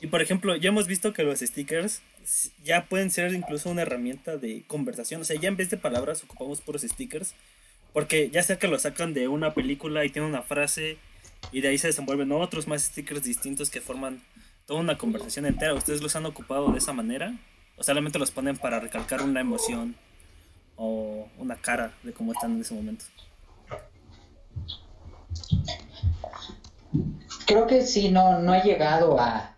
Y por ejemplo, ya hemos visto que los stickers ya pueden ser incluso una herramienta de conversación. O sea, ya en vez de palabras ocupamos puros stickers. Porque ya sea que lo sacan de una película y tiene una frase y de ahí se desenvuelven otros más stickers distintos que forman toda una conversación entera. ¿Ustedes los han ocupado de esa manera? ¿O solamente los ponen para recalcar una emoción o una cara de cómo están en ese momento? Creo que sí, no, no he llegado a,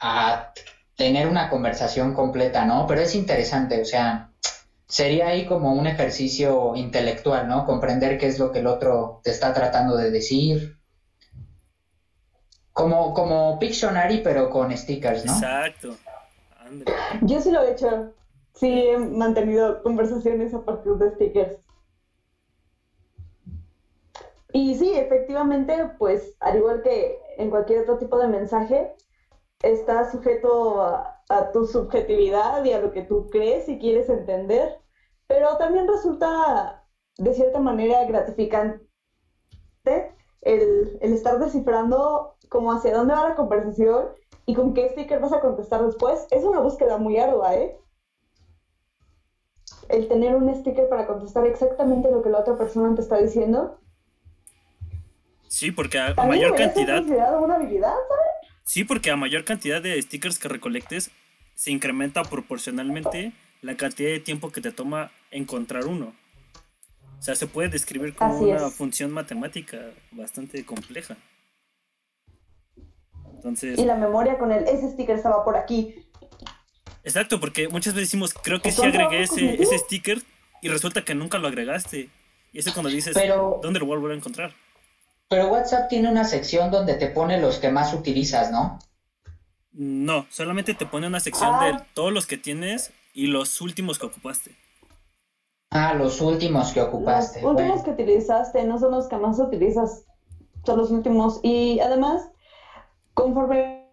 a tener una conversación completa, ¿no? Pero es interesante, o sea, sería ahí como un ejercicio intelectual, ¿no? Comprender qué es lo que el otro te está tratando de decir, como, como Pictionary, pero con stickers, ¿no? Exacto. Yo sí lo he hecho. Sí, he mantenido conversaciones a partir de stickers. Y sí, efectivamente, pues al igual que en cualquier otro tipo de mensaje, está sujeto a, a, tu subjetividad y a lo que tú crees y quieres entender, pero también resulta de cierta manera gratificante el, el estar descifrando como hacia dónde va la conversación y con qué sticker vas a contestar después, es una búsqueda muy ardua, ¿eh? El tener un sticker para contestar exactamente lo que la otra persona te está diciendo. Sí, porque a, mayor cantidad... una habilidad, ¿sabes? Sí, porque a mayor cantidad de stickers que recolectes, se incrementa proporcionalmente la cantidad de tiempo que te toma encontrar uno. O sea, se puede describir como una función matemática bastante compleja. Entonces... Y la memoria con el ese sticker estaba por aquí. Exacto, porque muchas veces decimos, creo que sí agregué ese, ese sticker y resulta que nunca lo agregaste. Y eso cuando dices, ¿dónde lo vuelvo a encontrar? Pero WhatsApp tiene una sección donde te pone los que más utilizas, ¿no? No, solamente te pone una sección de ah. todos los que tienes y los últimos que ocupaste. Ah, los últimos que ocupaste. Los últimos que utilizaste, no son los que más utilizas, son los últimos. Y además, conforme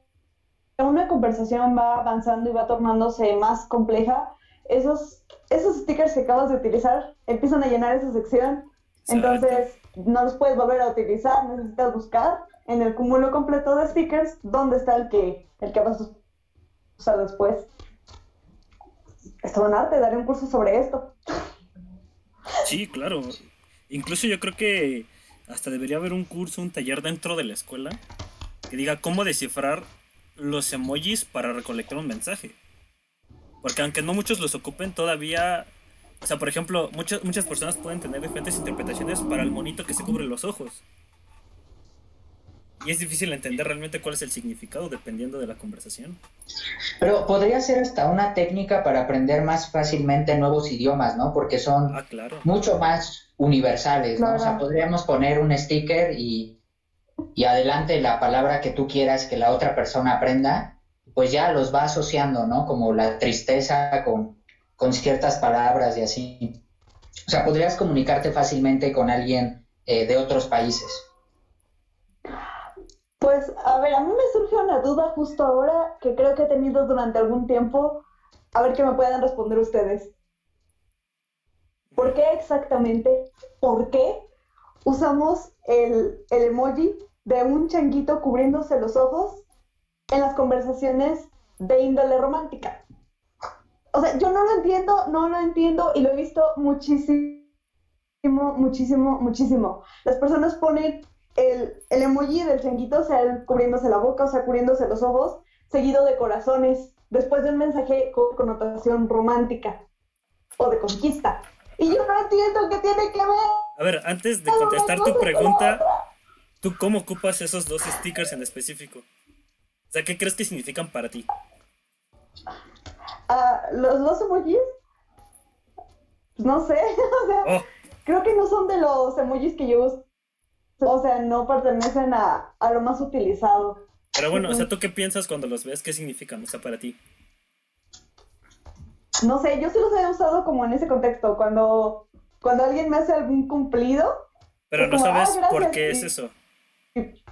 una conversación va avanzando y va tornándose más compleja, esos, esos stickers que acabas de utilizar empiezan a llenar esa sección. Entonces, no los puedes volver a utilizar, necesitas buscar en el cúmulo completo de stickers dónde está el que, el que vas a usar después. Es un arte, daré un curso sobre esto. Sí, claro. Incluso yo creo que hasta debería haber un curso, un taller dentro de la escuela que diga cómo descifrar los emojis para recolectar un mensaje. Porque aunque no muchos los ocupen, todavía o sea, por ejemplo, muchas, muchas personas pueden tener diferentes interpretaciones para el monito que se cubre los ojos. Y es difícil entender realmente cuál es el significado dependiendo de la conversación. Pero podría ser hasta una técnica para aprender más fácilmente nuevos idiomas, ¿no? Porque son ah, claro. mucho más universales, ¿no? O sea, podríamos poner un sticker y, y adelante la palabra que tú quieras que la otra persona aprenda, pues ya los va asociando, ¿no? Como la tristeza con, con ciertas palabras y así. O sea, podrías comunicarte fácilmente con alguien eh, de otros países. Pues, a ver, a mí me surge una duda justo ahora que creo que he tenido durante algún tiempo. A ver que me puedan responder ustedes. ¿Por qué exactamente? ¿Por qué usamos el, el emoji de un changuito cubriéndose los ojos en las conversaciones de índole romántica? O sea, yo no lo entiendo, no lo entiendo y lo he visto muchísimo, muchísimo, muchísimo. Las personas ponen el, el emoji del changuito, o sea, cubriéndose la boca, o sea, cubriéndose los ojos, seguido de corazones, después de un mensaje con connotación romántica o de conquista. Y yo no entiendo qué tiene que ver. A ver, antes de contestar tu pregunta, ¿tú cómo ocupas esos dos stickers en específico? O sea, ¿qué crees que significan para ti? Los dos emojis, no sé, o sea, oh. creo que no son de los emojis que yo uso. O sea, no pertenecen a, lo más utilizado. Pero bueno, o sea, ¿tú qué piensas cuando los ves? ¿Qué significan, o sea, para ti? No sé, yo sí los he usado como en ese contexto, cuando, cuando alguien me hace algún cumplido. Pero no sabes ah, por qué es eso.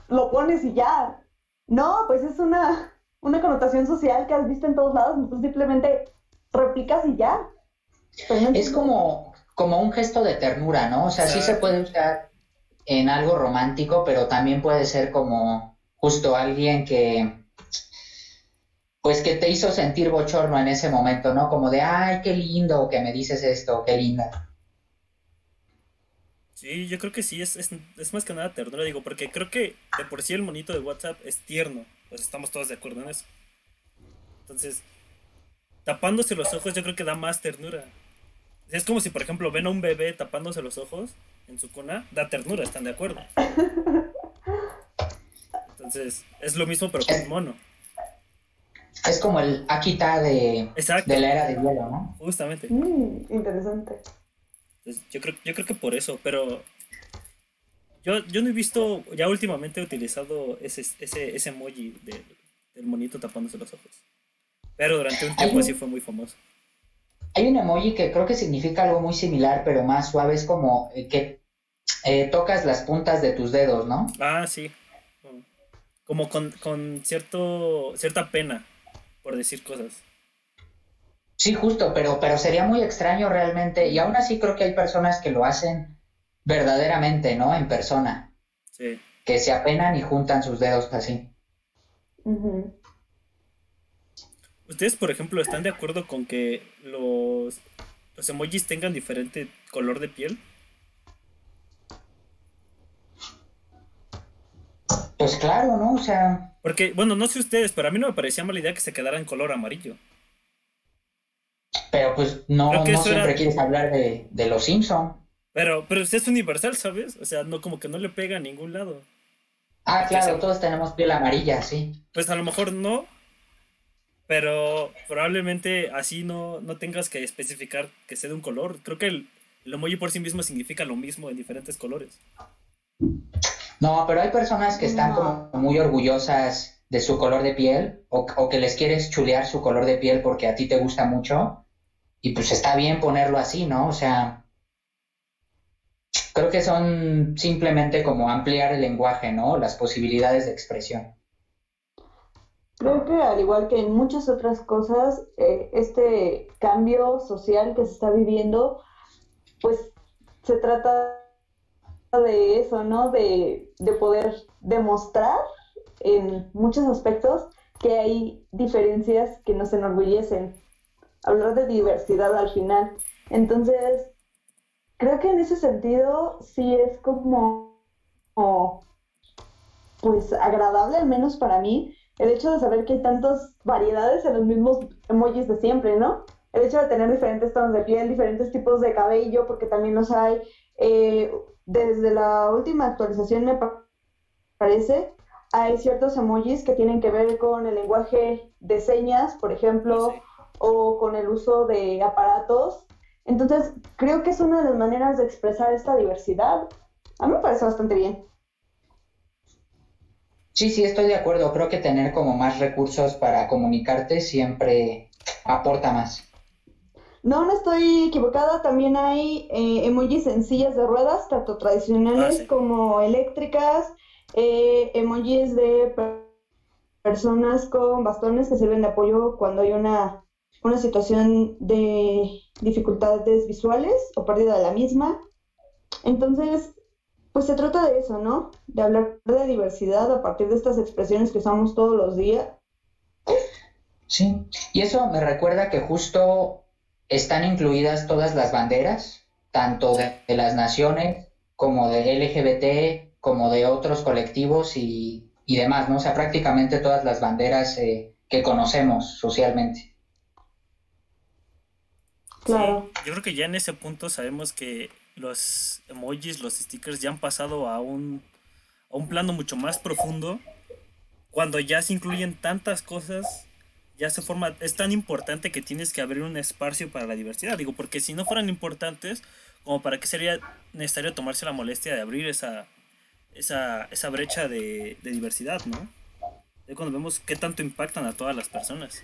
lo pones y ya. No, pues es una, una connotación social que has visto en todos lados, entonces simplemente replicas y ya. es como, como un gesto de ternura, ¿no? O sea, sí se puede usar en algo romántico, pero también puede ser como justo alguien que pues que te hizo sentir bochorno en ese momento, ¿no? Como de, ay, qué lindo que me dices esto, qué linda. Sí, yo creo que sí, es, es, más que nada ternura, digo, porque creo que de por sí el monito de WhatsApp es tierno, pues estamos todos de acuerdo en eso. Entonces, tapándose los ojos yo creo que da más ternura. Es como si, por ejemplo, ven a un bebé tapándose los ojos en su cuna, da ternura, ¿están de acuerdo? Entonces, es lo mismo pero con un mono. Es como el Akita de, de la era de hielo, ¿no? Justamente. Mm, interesante yo creo, yo creo que por eso, pero yo, yo no he visto, ya últimamente he utilizado ese, ese, ese emoji del monito tapándose los ojos. Pero durante un tiempo así fue muy famoso. Hay un emoji que creo que significa algo muy similar, pero más suave, es como eh, que eh, tocas las puntas de tus dedos, ¿no? Ah, sí. Como con, con cierto, cierta pena por decir cosas. Sí, justo, pero, pero sería muy extraño realmente, y aún así creo que hay personas que lo hacen verdaderamente, ¿no? En persona. Sí. Que se apenan y juntan sus dedos así. ¿Ustedes, por ejemplo, están de acuerdo con que los, los emojis tengan diferente color de piel? Pues claro, ¿no? O sea... Porque, bueno, no sé ustedes, pero a mí no me parecía mala idea que se quedara en color amarillo. Pero pues no, no siempre quieres hablar de, de los Simpson. Pero, pero es universal, ¿sabes? O sea, no como que no le pega a ningún lado. Ah, claro, todos tenemos piel amarilla, sí. Pues a lo mejor no, pero probablemente así no, no tengas que especificar que sea de un color. Creo que el, el emoji por sí mismo significa lo mismo en diferentes colores. No, pero hay personas que están como muy orgullosas de su color de piel o, o, que les quieres chulear su color de piel porque a ti te gusta mucho y pues está bien ponerlo así, ¿no? O sea, creo que son simplemente como ampliar el lenguaje, ¿no? Las posibilidades de expresión. Creo que al igual que en muchas otras cosas, eh, este cambio social que se está viviendo, pues se trata de eso, ¿no? De, de poder demostrar en muchos aspectos que hay diferencias que nos enorgullecen. Hablar de diversidad al final. Entonces, creo que en ese sentido sí es como, como pues agradable, al menos para mí, el hecho de saber que hay tantas variedades en los mismos emojis de siempre, ¿no? El hecho de tener diferentes tonos de piel, diferentes tipos de cabello, porque también los hay. Eh, desde la última actualización me parece, hay ciertos emojis que tienen que ver con el lenguaje de señas, por ejemplo, o con el uso de aparatos. Entonces, creo que es una de las maneras de expresar esta diversidad. A mí me parece bastante bien. Sí, sí, estoy de acuerdo. Creo que tener como más recursos para comunicarte siempre aporta más. No, no estoy equivocada. También hay eh, emojis sencillas de ruedas, tanto tradicionales ah, como eléctricas, eh, emojis de personas con bastones que sirven de apoyo cuando hay una, una situación de dificultades visuales o pérdida de la misma. Entonces, pues se trata de eso, ¿no? De hablar de diversidad a partir de estas expresiones que usamos todos los días. Sí, y eso me recuerda que justo están incluidas todas las banderas, tanto de, las naciones como de LGBT, como de otros colectivos y, demás, ¿no? O sea, prácticamente todas las banderas eh, que conocemos socialmente. Claro. yo creo que ya en ese punto sabemos que los emojis, los stickers ya han pasado a un, a un plano mucho más profundo. Cuando ya se incluyen tantas cosas, ya se forma, es tan importante que tienes que abrir un espacio para la diversidad. Digo, porque si no fueran importantes, como para qué sería necesario tomarse la molestia de abrir esa, esa, esa brecha de, diversidad, ¿no? Es cuando vemos qué tanto impactan a todas las personas.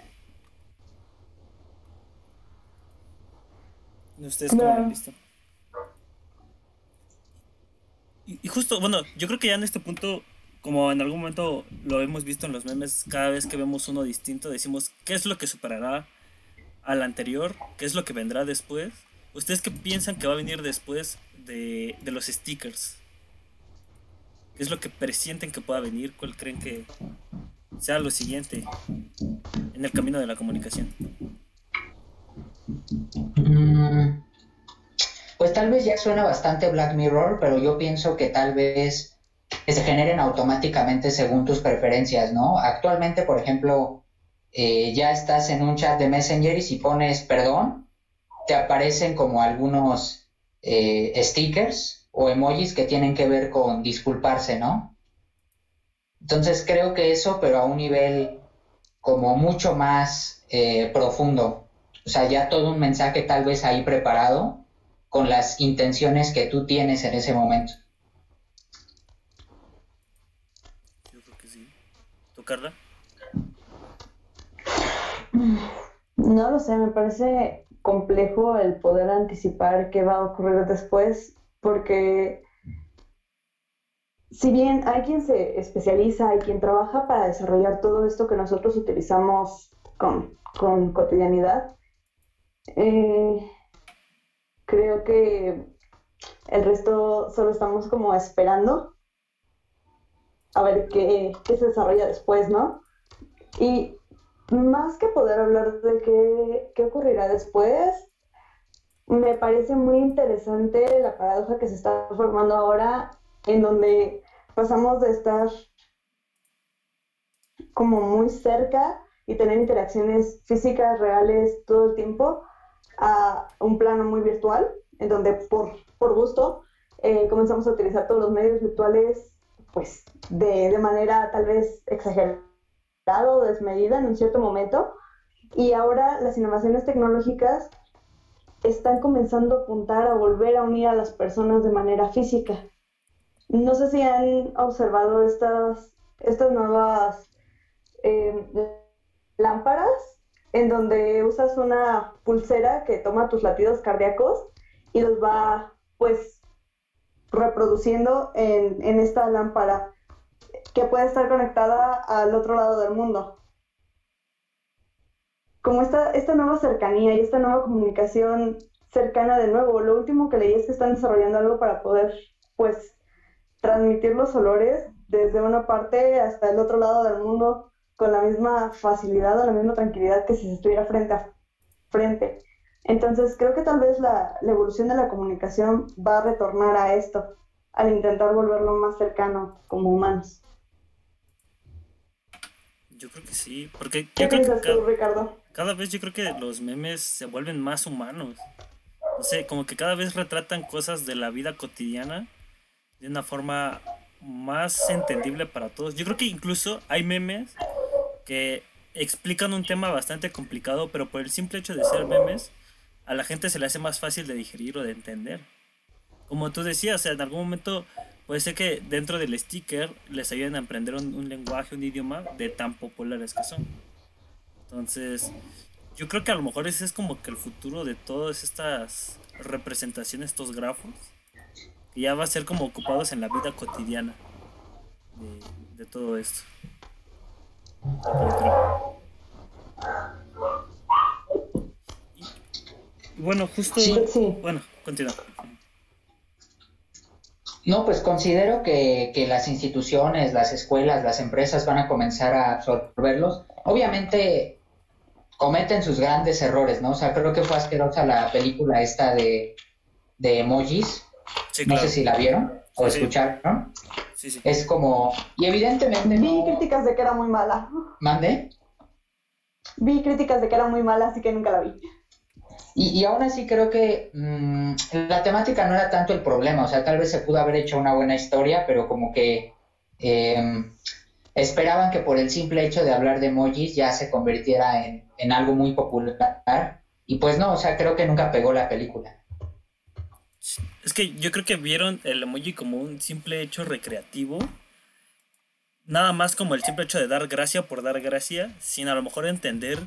¿Ustedes cómo lo han visto? Y, justo, bueno, yo creo que ya en este punto, como en algún momento lo hemos visto en los memes, cada vez que vemos uno distinto, decimos, ¿qué es lo que superará al anterior? ¿Qué es lo que vendrá después? ¿Ustedes qué piensan que va a venir después de, de los stickers? ¿Qué es lo que presienten que pueda venir? ¿Cuál creen que sea lo siguiente en el camino de la comunicación? Mm, pues tal vez ya suena bastante Black Mirror, pero yo pienso que tal vez se generen automáticamente según tus preferencias, ¿no? Actualmente, por ejemplo, eh, ya estás en un chat de Messenger y si pones perdón, te aparecen como algunos eh, stickers o emojis que tienen que ver con disculparse, ¿no? Entonces creo que eso, pero a un nivel como mucho más eh, profundo. O sea, ya todo un mensaje tal vez ahí preparado con las intenciones que tú tienes en ese momento. Yo creo que sí. ¿Tú, Carla? No lo sé, me parece complejo el poder anticipar qué va a ocurrir después, porque si bien hay quien se especializa, hay quien trabaja para desarrollar todo esto que nosotros utilizamos con, con cotidianidad, eh, creo que el resto solo estamos como esperando a ver qué, se desarrolla después, ¿no? Y más que poder hablar de qué, qué ocurrirá después, me parece muy interesante la paradoja que se está formando ahora, en donde pasamos de estar como muy cerca y tener interacciones físicas reales todo el tiempo a un plano muy virtual, en donde por, por gusto eh, comenzamos a utilizar todos los medios virtuales pues de, de manera tal vez exagerada o desmedida en un cierto momento. Y ahora las innovaciones tecnológicas están comenzando a apuntar a volver a unir a las personas de manera física. No sé si han observado estas, estas nuevas eh, lámparas en donde usas una pulsera que toma tus latidos cardíacos y los va pues reproduciendo en, esta lámpara que puede estar conectada al otro lado del mundo. Como esta, esta nueva cercanía y esta nueva comunicación cercana de nuevo, lo último que leí es que están desarrollando algo para poder pues transmitir los olores desde una parte hasta el otro lado del mundo con la misma facilidad o la misma tranquilidad que si se estuviera frente a frente. Entonces creo que tal vez la, la evolución de la comunicación va a retornar a esto, al intentar volverlo más cercano como humanos. Yo creo que sí, porque ¿Qué yo creo que tú, cada, Ricardo? cada vez yo creo que los memes se vuelven más humanos. No sé, como que cada vez retratan cosas de la vida cotidiana de una forma más entendible para todos. Yo creo que incluso hay memes que explican un tema bastante complicado, pero por el simple hecho de ser memes, a la gente se le hace más fácil de digerir o de entender. Como tú decías, o sea, en algún momento puede ser que dentro del sticker les ayuden a aprender un, lenguaje, un idioma de tan populares que son. Entonces, yo creo que a lo mejor ese es como que el futuro de todas estas representaciones, estos grafos, que ya va a ser como ocupados en la vida cotidiana de todo esto. Bueno, justo... Sí. Sí. Bueno, continúa. No, pues considero que, que las instituciones, las escuelas, las empresas van a comenzar a absorberlos. Obviamente cometen sus grandes errores, ¿no? O sea, creo que fue asquerosa la película esta de, de emojis. Sí, No sé si la vieron o sí. escucharon. Sí, sí. Es como... Y evidentemente Vi no... críticas de que era muy mala. ¿Mande? Vi críticas de que era muy mala, así que nunca la vi. Y, y aún así creo que mm, la temática no era tanto el problema, o sea, tal vez se pudo haber hecho una buena historia, pero como que eh, esperaban que por el simple hecho de hablar de emojis ya se convirtiera en, en algo muy popular. Y pues no, o sea, creo que nunca pegó la película. Es que yo creo que vieron el emoji como un simple hecho recreativo. Nada más como el simple hecho de dar gracia por dar gracia, sin a lo mejor entender,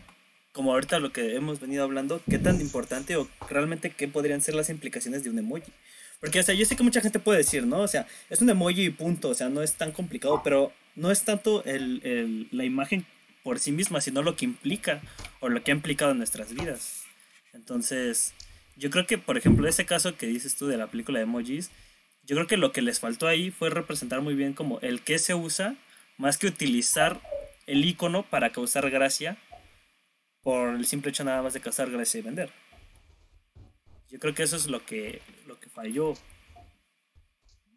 como ahorita lo que hemos venido hablando, qué tan importante o realmente qué podrían ser las implicaciones de un emoji. Porque, o sea, yo sé que mucha gente puede decir, ¿no? O sea, es un emoji y punto, o sea, no es tan complicado, pero no es tanto el, el- la imagen por sí misma, sino lo que implica o lo que ha implicado en nuestras vidas. Entonces, yo creo que, por ejemplo, ese caso que dices tú de la película de emojis, yo creo que lo que les faltó ahí fue representar muy bien como el que se usa, más que utilizar el icono para causar gracia, por el simple hecho nada más de causar gracia y vender. Yo creo que eso es lo que, lo que falló.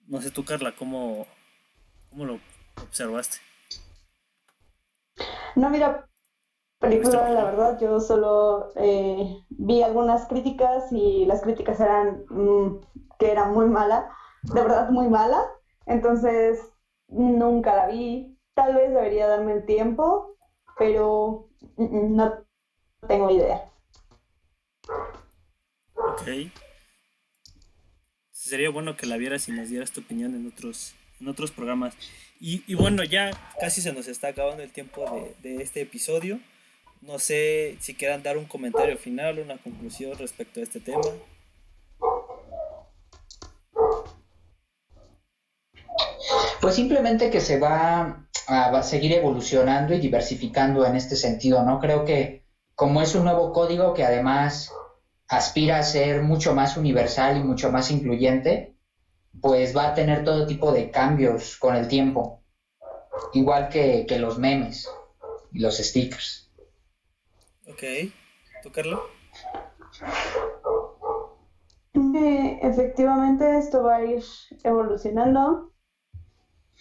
No sé tú, Carla, ¿cómo, cómo lo observaste? No vi la película, la verdad, yo solo eh, vi algunas críticas y las críticas eran mm, que era muy mala, de verdad muy mala, entonces nunca la vi. Tal vez debería darme el tiempo, pero mm, mm, no tengo idea. Ok. Sería bueno que la vieras y nos dieras tu opinión en otros, en otros programas. Y, y bueno, ya casi se nos está acabando el tiempo de, de este episodio. No sé si quieran dar un comentario final, una conclusión respecto a este tema. Pues simplemente que se va a, seguir evolucionando y diversificando en este sentido, ¿no? Creo que como es un nuevo código que además aspira a ser mucho más universal y mucho más incluyente, pues va a tener todo tipo de cambios con el tiempo, igual que los memes y los stickers. Ok. ¿Tú, Carla? Eh, efectivamente, esto va a ir evolucionando.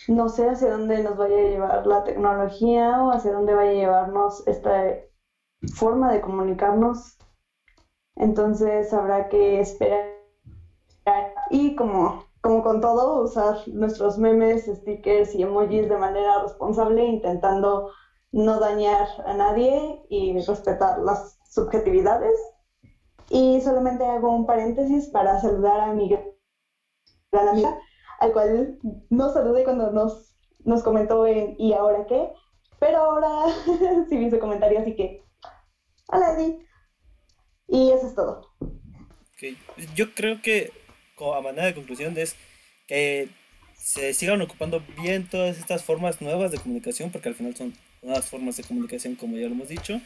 No sé hacia dónde nos vaya a llevar la tecnología o hacia dónde vaya a llevarnos esta forma de comunicarnos. Entonces habrá que esperar como, como con todo, usar nuestros memes, stickers y emojis de manera responsable, intentando no dañar a nadie y respetar las subjetividades. Y solamente hago un paréntesis para saludar a mi gran amiga, al cual no saludé cuando nos, nos comentó en ¿y ahora qué? Pero ahora sí vi su comentario, así que hola Eddie. Y eso es todo. Yo creo que a manera de conclusión es que se sigan ocupando bien todas estas formas nuevas de comunicación, porque al final son nuevas formas de comunicación, como ya lo hemos dicho.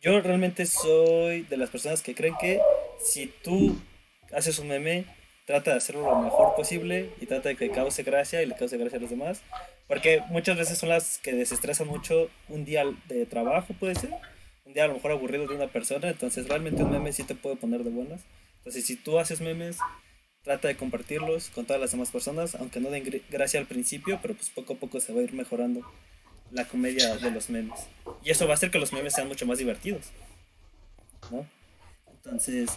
Yo realmente soy de las personas que creen que si tú haces un meme, trata de hacerlo lo mejor posible y trata de que cause gracia y le cause gracia a los demás. Porque muchas veces son las que desestresan mucho un día de trabajo, puede ser. Un día a lo mejor aburrido de una persona. Entonces realmente un meme sí te puede poner de buenas. Entonces si tú haces memes, trata de compartirlos con todas las demás personas. Aunque no den gracia al principio, pero pues poco a poco se va a ir mejorando la comedia de los memes. Y eso va a hacer que los memes sean mucho más divertidos. ¿No? Entonces,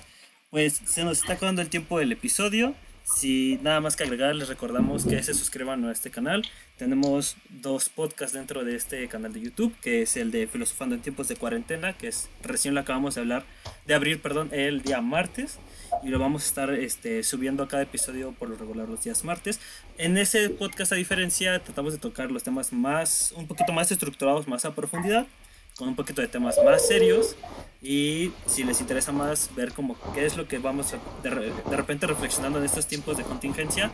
pues se nos está acabando el tiempo del episodio. Si nada más que agregar, les recordamos que se suscriban a este canal. Tenemos dos podcasts dentro de este canal de YouTube, que es el de Filosofando en tiempos de cuarentena, que es recién lo acabamos de hablar, de abrir, perdón, el día martes. Y lo vamos a estar este, subiendo a cada episodio por lo regular los días martes. En ese podcast, a diferencia, tratamos de tocar los temas más, un poquito más estructurados, más a profundidad con un poquito de temas más serios y si les interesa más ver como qué es lo que vamos de, de, repente reflexionando en estos tiempos de contingencia,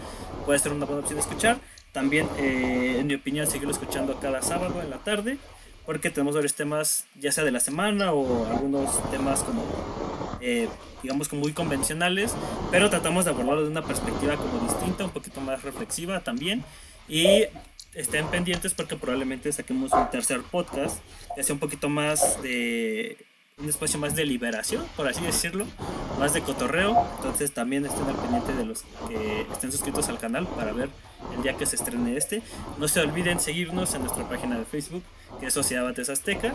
puede ser una buena opción escuchar. También, eh, en mi opinión, seguirlo escuchando cada sábado en la tarde, porque tenemos varios temas, ya sea de la semana o algunos temas como, eh, digamos, como muy convencionales, pero tratamos de abordarlo de una perspectiva como distinta, un poquito más reflexiva también. Y estén pendientes porque probablemente saquemos un tercer podcast, ya sea un poquito más de un espacio más de liberación, por así decirlo, más de cotorreo. Entonces también estén al pendiente de los que estén suscritos al canal para ver el día que se estrene este. No se olviden seguirnos en nuestra página de Facebook, que es Sociedad Bates Azteca,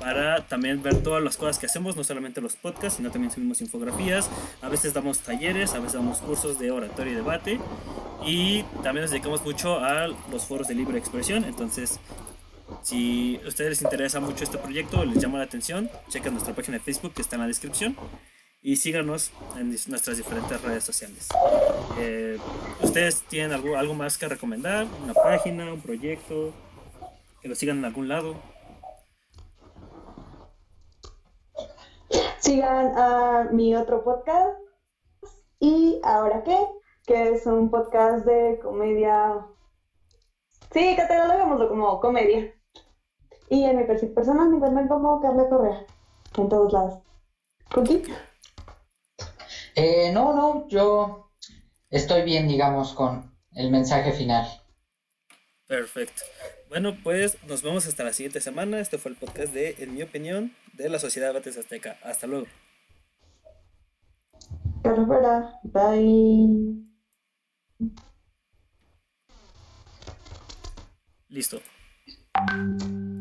para también ver todas las cosas que hacemos, no solamente los podcasts, sino también subimos infografías. A veces damos talleres, a veces damos cursos de oratorio y debate. Y también nos dedicamos mucho a los foros de libre expresión. Entonces, si a ustedes les interesa mucho este proyecto, les llama la atención, chequen nuestra página de Facebook que está en la descripción y síganos en nuestras diferentes redes sociales. Eh, ¿Ustedes tienen algo, algo más que recomendar? ¿Una página, un proyecto? ¿Que lo sigan en algún lado? Sigan a mi otro podcast. ¿Y ahora qué? Que es un podcast de comedia. Sí, catalogámoslo como comedia. Y en mi perfil personal me encuentran como Carla Correa. En todos lados. ¿Cookie? Eh, no, no, yo estoy bien, digamos, con el mensaje final. Perfecto. Bueno, pues nos vemos hasta la siguiente semana. Este fue el podcast de, en mi opinión, de la Sociedad Bates Azteca. Hasta luego. Bye. Listo.